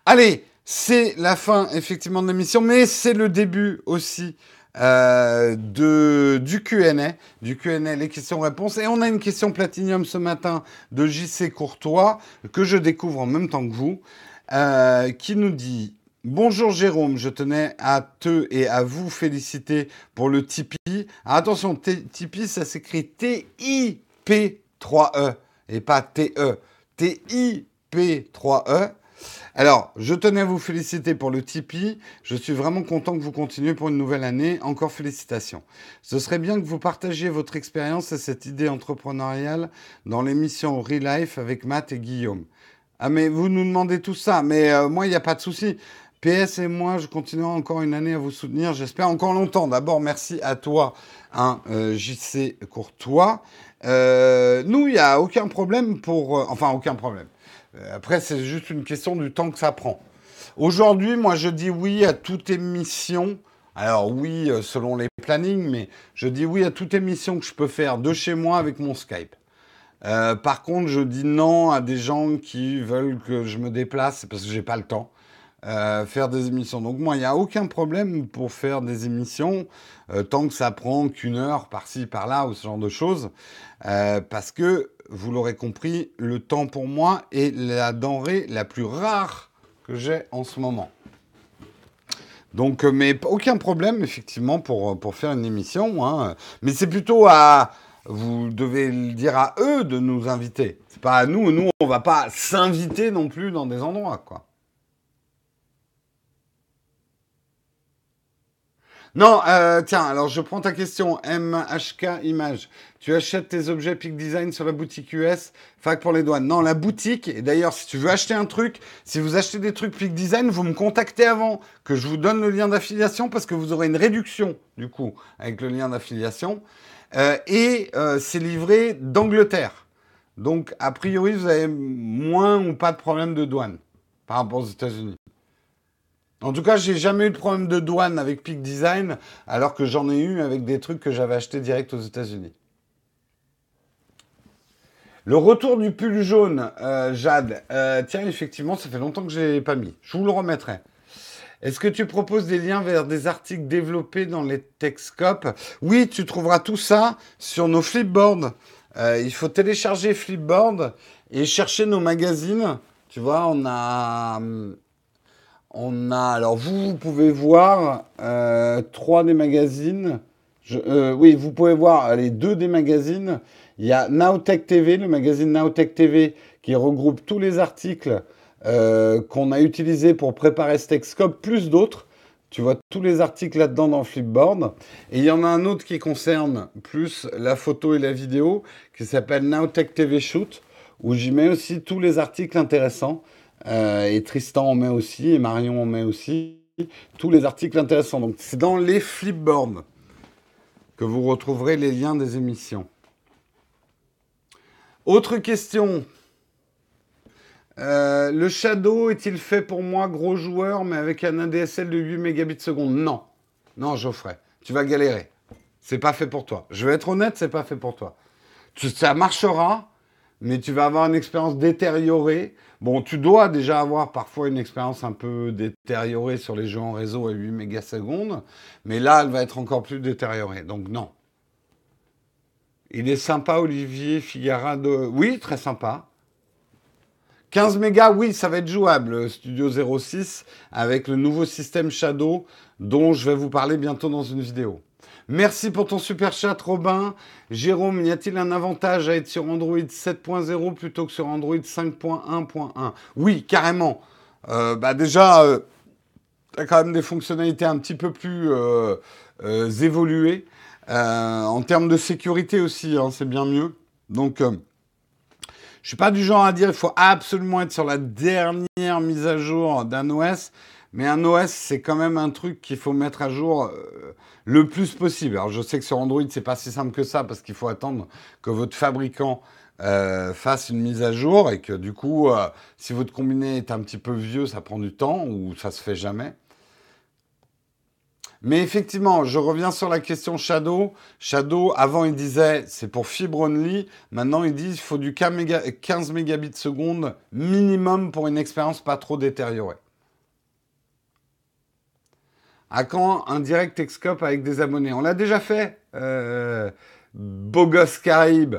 Allez, c'est la fin effectivement de l'émission, mais c'est le début aussi euh, du Q&A, du Q&A, les questions-réponses. Et on a une question Platinium ce matin de JC Courtois, que je découvre en même temps que vous, euh, qui nous dit « Bonjour Jérôme, je tenais à te et à vous féliciter pour le Tipeee. attention, Tipeee, ça s'écrit T-I-P-3-E et pas T-E. T-I-P-3-E. Alors, je tenais à vous féliciter pour le Tipeee. Je suis vraiment content que vous continuez pour une nouvelle année. Encore félicitations. Ce serait bien que vous partagiez votre expérience et cette idée entrepreneuriale dans l'émission Real Life avec Matt et Guillaume. Ah, mais vous nous demandez tout ça. Mais euh, moi, il n'y a pas de souci. PS et moi, je continuerai encore une année à vous soutenir. J'espère encore longtemps. D'abord, merci à toi, hein, euh, JC Courtois. Euh, nous, il n'y a aucun problème pour... enfin, aucun problème. Euh, après, c'est juste une question du temps que ça prend. Aujourd'hui, moi, je dis oui à toute émission. Alors oui, euh, selon les plannings, mais je dis oui à toute émission que je peux faire de chez moi avec mon Skype. Euh, par contre, je dis non à des gens qui veulent que je me déplace parce que j'ai pas le temps. faire des émissions. Donc moi, il n'y a aucun problème pour faire des émissions tant que ça prend qu'une heure par-ci, par-là ou ce genre de choses. parce que vous l'aurez compris, le temps pour moi est la denrée la plus rare que j'ai en ce moment. Donc, euh, mais aucun problème, effectivement, pour, pour faire une émission. Hein. Mais c'est plutôt à. Vous devez le dire à eux de nous inviter. C'est pas à nous. Nous, on va pas s'inviter non plus dans des endroits, quoi. Non, euh, tiens, alors je prends ta question. MHK Image. Tu achètes tes objets Peak Design sur la boutique US, fac pour les douanes. Non, la boutique, et d'ailleurs, si tu veux acheter un truc, si vous achetez des trucs Peak Design, vous me contactez avant, que je vous donne le lien d'affiliation, parce que vous aurez une réduction, du coup, avec le lien d'affiliation. Euh, et euh, c'est livré d'Angleterre. Donc, a priori, vous avez moins ou pas de problème de douane par rapport aux États-Unis. En tout cas, j'ai jamais eu de problème de douane avec Peak Design, alors que j'en ai eu avec des trucs que j'avais achetés direct aux États-Unis. Le retour du pull jaune, euh, Jade. Euh, tiens, effectivement, ça fait longtemps que je l'ai pas mis. Je vous le remettrai. Est-ce que tu proposes des liens vers des articles développés dans les Techscope Oui, tu trouveras tout ça sur nos Flipboard. Euh, il faut télécharger Flipboard et chercher nos magazines. Tu vois, on a hum, on a, alors vous, pouvez voir euh, trois des magazines. Euh, oui, vous pouvez voir les deux des magazines. Il y a Nowtech TV, le magazine Nowtech TV, qui regroupe tous les articles euh, qu'on a utilisés pour préparer Stexcope, plus d'autres. Tu vois tous les articles là-dedans dans Flipboard. Et il y en a un autre qui concerne plus la photo et la vidéo, qui s'appelle Nowtech TV Shoot, où j'y mets aussi tous les articles intéressants. Euh, et Tristan en met aussi, et Marion en met aussi. Tous les articles intéressants. Donc c'est dans les flipboards que vous retrouverez les liens des émissions. Autre question. Euh, le Shadow est-il fait pour moi, gros joueur, mais avec un ADSL de 8 mégabits seconde Non. Non, Geoffrey. Tu vas galérer. C'est pas fait pour toi. Je vais être honnête, c'est pas fait pour toi. Ça marchera, mais tu vas avoir une expérience détériorée. Bon, tu dois déjà avoir parfois une expérience un peu détériorée sur les jeux en réseau à 8 mégasecondes, mais là, elle va être encore plus détériorée. Donc non. Il est sympa, Olivier Figara. De... Oui, très sympa. 15 mégas, oui, ça va être jouable, Studio 06, avec le nouveau système Shadow, dont je vais vous parler bientôt dans une vidéo. Merci pour ton super chat, Robin. Jérôme, y a-t-il un avantage à être sur Android 7.0 plutôt que sur Android 5.1.1 Oui, carrément. Euh, bah déjà, euh, tu as quand même des fonctionnalités un petit peu plus euh, évoluées. en termes de sécurité aussi, hein, c'est bien mieux. Donc, Je suis pas du genre à dire il faut absolument être sur la dernière mise à jour d'un OS, mais un OS c'est quand même un truc qu'il faut mettre à jour euh, le plus possible. Alors je sais que sur Android c'est pas si simple que ça parce qu'il faut attendre que votre fabricant euh, fasse une mise à jour et que du coup, euh, si votre combiné est un petit peu vieux, ça prend du temps ou ça se fait jamais. Mais effectivement, je reviens sur la question Shadow. Shadow, avant, il disait c'est pour fibre only. Maintenant, il dit qu'il faut du 15 mégabits seconde minimum pour une expérience pas trop détériorée. À quand un direct Xcop avec des abonnés? On l'a déjà fait. Euh, Bogos Caraïbes.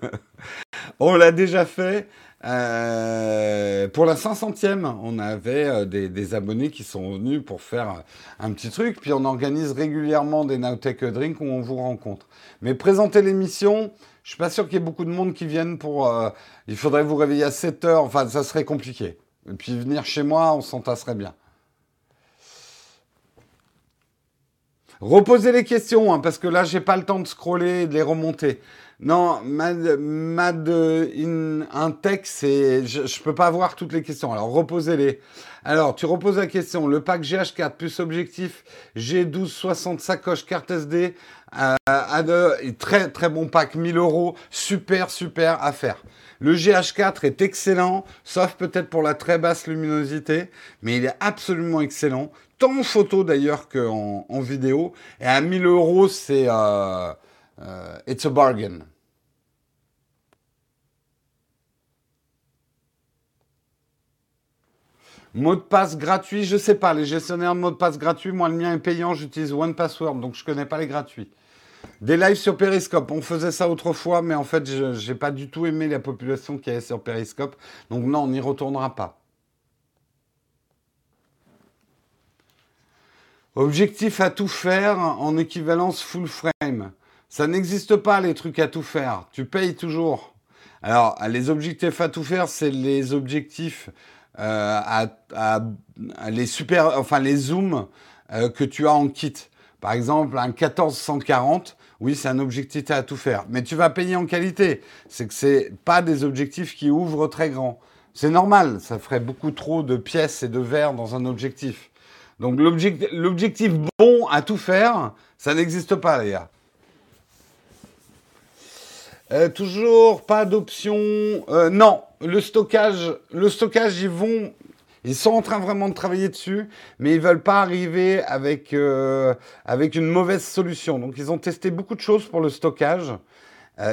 on l'a déjà fait. Euh, pour la 500e, on avait euh, des, abonnés qui sont venus pour faire un petit truc. Puis on organise régulièrement des Nowtech Drink où on vous rencontre. Mais présenter l'émission, je suis pas sûr qu'il y ait beaucoup de monde qui vienne pour. Il faudrait vous réveiller à 7 heures. Enfin, ça serait compliqué. Et puis venir chez moi, on s'entasserait bien. Reposez les questions, hein, parce que là, j'ai pas le temps de scroller et de les remonter. Non, Mad, Mad in un texte, je, ne peux pas voir toutes les questions. Alors reposez-les. Alors, tu reposes la question. Le pack GH4 plus objectif G1260 sacoche carte SD euh, très très bon pack, 1000 euros, super super affaire. Le GH4 est excellent, sauf peut-être pour la très basse luminosité, mais il est absolument excellent, tant en photo d'ailleurs qu'en en vidéo. Et à 1000 euros, c'est euh, euh, it's a bargain. Mot de passe gratuit, je sais pas. Les gestionnaires de mots de passe gratuits, moi le mien est payant, j'utilise One Password, donc je connais pas les gratuits. Des lives sur Periscope, on faisait ça autrefois, mais en fait, je n'ai pas du tout aimé la population qui est sur Periscope. Donc non, on n'y retournera pas. Objectif à tout faire en équivalence full frame. Ça n'existe pas les trucs à tout faire. Tu payes toujours. Alors, les objectifs à tout faire, c'est les objectifs euh, à, les super, enfin les zooms euh, que tu as en kit. Par exemple, un 1440, oui, c'est un objectif à tout faire. Mais tu vas payer en qualité. C'est que c'est pas des objectifs qui ouvrent très grand. C'est normal, ça ferait beaucoup trop de pièces et de verres dans un objectif. Donc l'objectif bon à tout faire, ça n'existe pas, gars. Euh, toujours pas d'option. Euh, non, le stockage, le stockage, ils vont, ils sont en train vraiment de travailler dessus, mais ils veulent pas arriver avec euh, avec une mauvaise solution. Donc ils ont testé beaucoup de choses pour le stockage.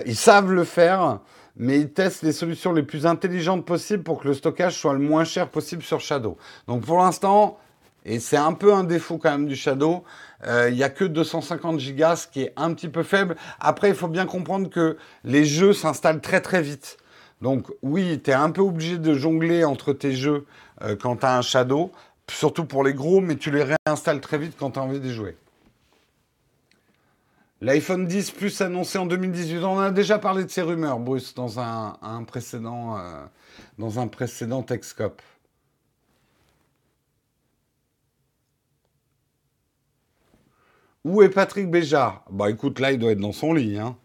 ils savent le faire, mais ils testent les solutions les plus intelligentes possibles pour que le stockage soit le moins cher possible sur Shadow. Donc pour l'instant, et c'est un peu un défaut quand même du Shadow. Euh, il n'y a que 250 gigas, ce qui est un petit peu faible. Après, il faut bien comprendre que les jeux s'installent très très vite. Donc oui, tu es un peu obligé de jongler entre tes jeux euh, quand tu as un Shadow, surtout pour les gros, mais tu les réinstalles très vite quand tu as envie de jouer. L'iPhone 10 Plus annoncé en 2018, on a déjà parlé de ces rumeurs, Bruce, dans un, précédent, euh, dans un précédent. Où est Patrick Béjart? Bah écoute, là, il doit être dans son lit. Hein.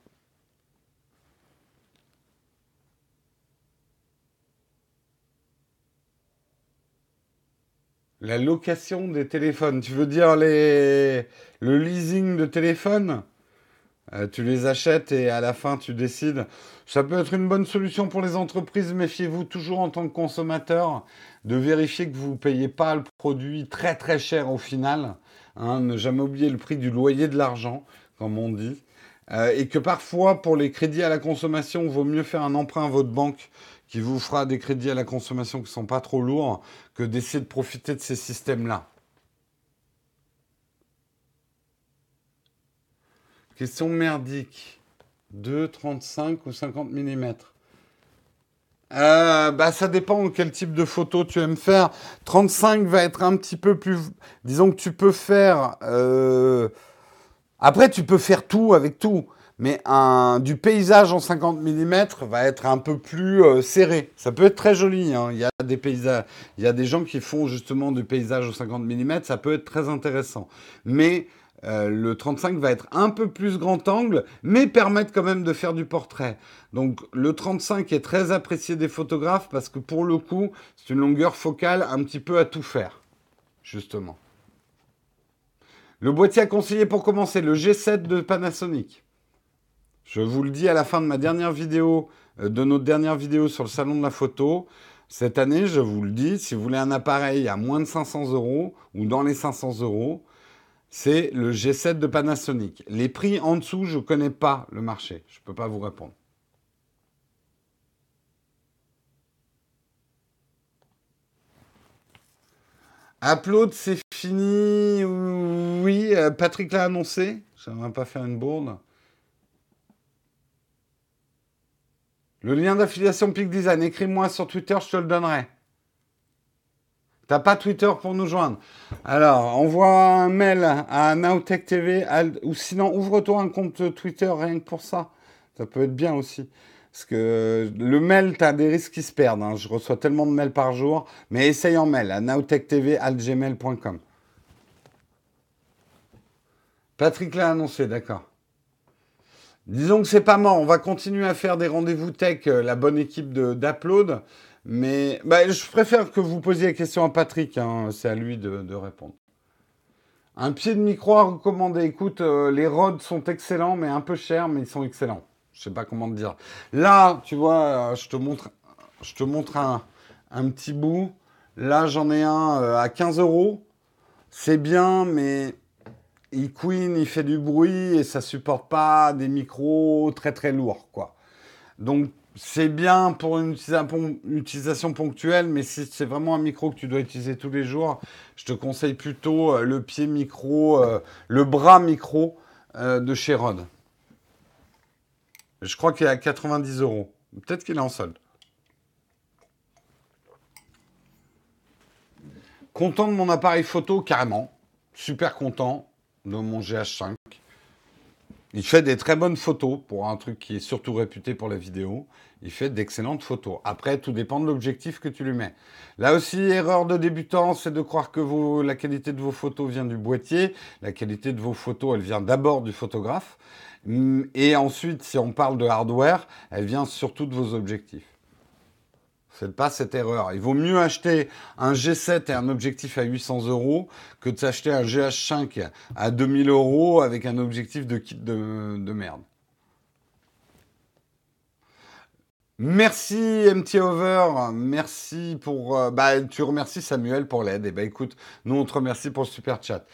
La location des téléphones, tu veux dire le leasing de téléphone euh, Tu les achètes et à la fin tu décides. Ça peut être une bonne solution pour les entreprises. Méfiez-vous toujours en tant que consommateur de vérifier que vous ne payez pas le produit très très cher au final. Hein, ne jamais oublier le prix du loyer de l'argent, comme on dit. Euh, et que parfois, pour les crédits à la consommation, il vaut mieux faire un emprunt à votre banque qui vous fera des crédits à la consommation qui ne sont pas trop lourds que d'essayer de profiter de ces systèmes-là. Question merdique. 2, 35 ou 50 mm euh, bah, ça dépend quel type de photo tu aimes faire. 35 va être un petit peu plus. Disons que tu peux faire. Euh, après, tu peux faire tout avec tout. Mais du paysage en 50 mm va être un peu plus euh, serré. Ça peut être très joli. Hein. Il y a des paysages, il y a des gens qui font justement du paysage en 50 mm. Ça peut être très intéressant. Mais Euh, le 35 va être un peu plus grand angle, mais permettre quand même de faire du portrait. Donc le 35 est très apprécié des photographes parce que pour le coup, c'est une longueur focale un petit peu à tout faire, justement. Le boîtier à conseiller pour commencer, le G7 de Panasonic. Je vous le dis à la fin de ma dernière vidéo, euh, de notre dernière vidéo sur le salon de la photo. Cette année, je vous le dis, si vous voulez un appareil à moins de 500 euros ou dans les 500 euros, c'est le G7 de Panasonic. Les prix en dessous, je ne connais pas le marché. Je ne peux pas vous répondre. Upload, c'est fini. Oui, euh, Patrick l'a annoncé. Va pas faire une bourde. Le lien d'affiliation Peak Design, écris-moi sur Twitter, je te le donnerai. T'as pas Twitter pour nous joindre. Alors, envoie un mail à Nowtech TV ou sinon ouvre-toi un compte Twitter rien que pour ça. Ça peut être bien aussi. Parce que le mail, tu as des risques qui se perdent. Hein. Je reçois tellement de mails par jour. Mais essaye en mail à nowtechtv.gmail.com. Patrick l'a annoncé, d'accord. Disons que c'est pas mort. On va continuer à faire des rendez-vous tech, euh, la bonne équipe d'Upload. Mais bah, je préfère que vous posiez la question à Patrick. Hein. C'est à lui de, répondre. Un pied de micro à recommander. Écoute, euh, les rods sont excellents, mais un peu chers, mais ils sont excellents. Je sais pas comment te dire. Là, tu vois, euh, je te montre, un petit bout. Là, j'en ai un euh, à 15 euros. C'est bien, mais il queen, il fait du bruit et ça supporte pas des micros très très lourds, quoi. Donc c'est bien pour une utilisation ponctuelle, mais si c'est vraiment un micro que tu dois utiliser tous les jours, je te conseille plutôt euh, le pied micro, euh, le bras micro euh, de chez Rode. Je crois qu'il est à 90 euros. Peut-être qu'il est en solde. Content de mon appareil photo, carrément. Super content de mon GH5. Il fait des très bonnes photos pour un truc qui est surtout réputé pour la vidéo. Il fait d'excellentes photos. Après, tout dépend de l'objectif que tu lui mets. Là aussi, erreur de débutant, c'est de croire que la qualité de vos photos vient du boîtier. La qualité de vos photos, elle vient d'abord du photographe. Et ensuite, si on parle de hardware, elle vient surtout de vos objectifs. Faites pas cette erreur. Il vaut mieux acheter un G7 et un objectif à 800 euros que de s'acheter un GH5 à 2000 euros avec un objectif de kit de, merde. Merci MT Over, merci pour... Euh, bah, tu remercies Samuel pour l'aide. Et eh bah ben, écoute, nous on te remercie pour le super chat.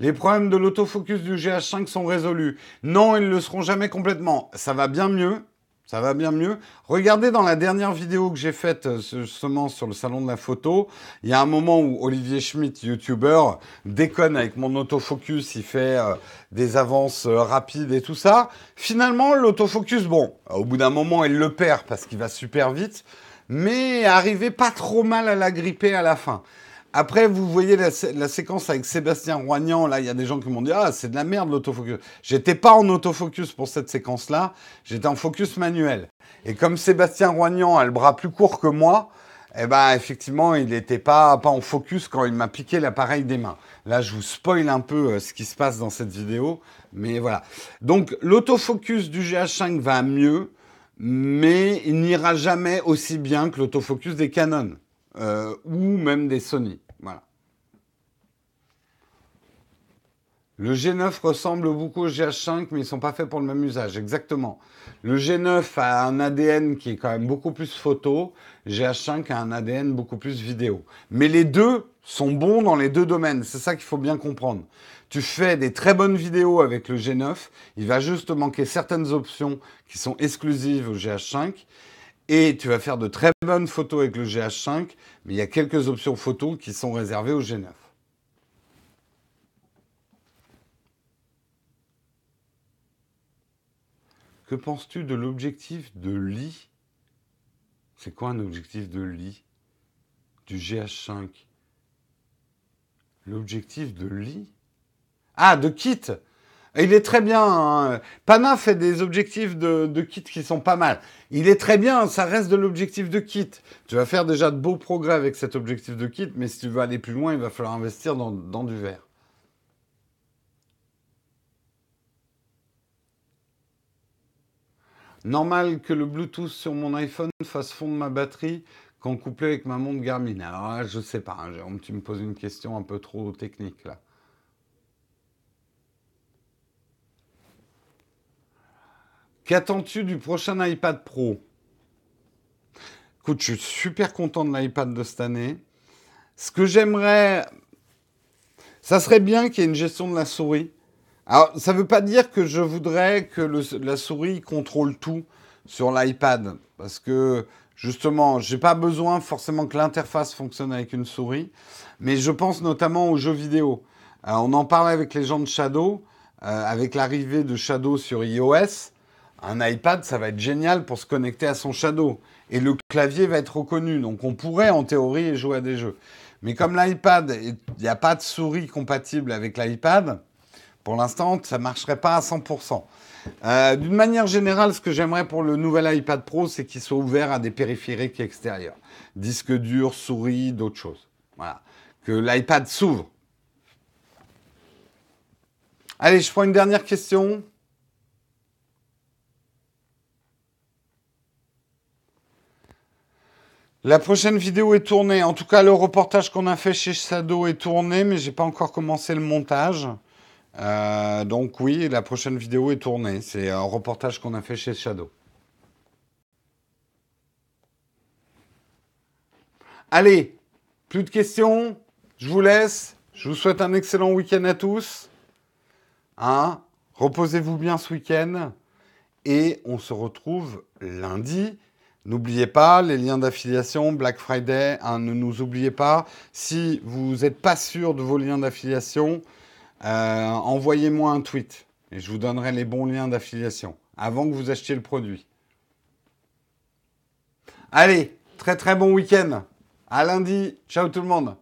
Les problèmes de l'autofocus du GH5 sont résolus. Non, ils ne le seront jamais complètement. Ça va bien mieux. Ça va bien mieux. Regardez dans la dernière vidéo que j'ai faite euh, justement sur le salon de la photo, il y a un moment où Olivier Schmitt, youtubeur, déconne avec mon autofocus, il fait euh, des avances euh, rapides et tout ça. Finalement, l'autofocus, bon, au bout d'un moment, il le perd parce qu'il va super vite, mais arrivé pas trop mal à la gripper à la fin. Après, vous voyez la, séquence avec Sébastien Roignan. Là, il y a des gens qui m'ont dit Ah, c'est de la merde l'autofocus. J'étais pas en autofocus pour cette séquence-là. J'étais en focus manuel. Et comme Sébastien Roignan a le bras plus court que moi, eh ben, effectivement, il n'était pas, pas en focus quand il m'a piqué l'appareil des mains. Là, je vous spoil un peu euh, ce qui se passe dans cette vidéo. Mais voilà. Donc, l'autofocus du GH5 va mieux, mais il n'ira jamais aussi bien que l'autofocus des Canon. Euh, ou même des Sony. Le G9 ressemble beaucoup au GH5, mais ils ne sont pas faits pour le même usage. Exactement. Le G9 a un ADN qui est quand même beaucoup plus photo. GH5 a un ADN beaucoup plus vidéo. Mais les deux sont bons dans les deux domaines. C'est ça qu'il faut bien comprendre. Tu fais des très bonnes vidéos avec le G9. Il va juste manquer certaines options qui sont exclusives au GH5. Et tu vas faire de très bonnes photos avec le GH5. Mais il y a quelques options photos qui sont réservées au G9. Que penses-tu de l'objectif de lit C'est quoi un objectif de lit Du GH5 L'objectif de lit Ah, de kit il est très bien. Hein. Pana fait des objectifs de, kit qui sont pas mal. Il est très bien, ça reste de l'objectif de kit. Tu vas faire déjà de beaux progrès avec cet objectif de kit, mais si tu veux aller plus loin, il va falloir investir dans du verre. Normal que le Bluetooth sur mon iPhone fasse fondre ma batterie quand couplé avec ma montre Garmin. Alors je sais pas, hein, tu me poses une question un peu trop technique là. Qu'attends-tu du prochain iPad Pro? Écoute, je suis super content de l'iPad de cette année. Ce que j'aimerais, ça serait bien qu'il y ait une gestion de la souris. Alors, ça ne veut pas dire que je voudrais que la souris contrôle tout sur l'iPad. Parce que, justement, je n'ai pas besoin forcément que l'interface fonctionne avec une souris. Mais je pense notamment aux jeux vidéo. Euh, on en parlait avec les gens de Shadow. Euh, avec l'arrivée de Shadow sur iOS, un iPad, ça va être génial pour se connecter à son Shadow. Et le clavier va être reconnu. Donc, on pourrait, en théorie, jouer à des jeux. Mais comme l'iPad, il n'y a pas de souris compatible avec l'iPad, pour l'instant, ça ne marcherait pas à 100%. Euh, d'une manière générale, ce que j'aimerais pour le nouvel iPad Pro, c'est qu'il soit ouvert à des périphériques extérieurs. Disque dur, souris, d'autres choses. Voilà. Que l'iPad s'ouvre. Allez, je prends une dernière question. La prochaine vidéo est tournée. En tout cas, le reportage qu'on a fait chez Shadow est tourné, mais j'ai pas encore commencé le montage. Euh, donc oui, la prochaine vidéo est tournée. C'est un reportage qu'on a fait chez Shadow. Allez, plus de questions. Je vous laisse. Je vous souhaite un excellent week-end à tous. Hein Reposez-vous bien ce week-end. Et on se retrouve lundi N'oubliez pas les liens d'affiliation, Black Friday, hein, ne nous oubliez pas. Si vous n'êtes pas sûr de vos liens d'affiliation, euh, envoyez-moi un tweet et je vous donnerai les bons liens d'affiliation avant que vous achetiez le produit. Allez, très très bon week-end. À lundi. Ciao tout le monde.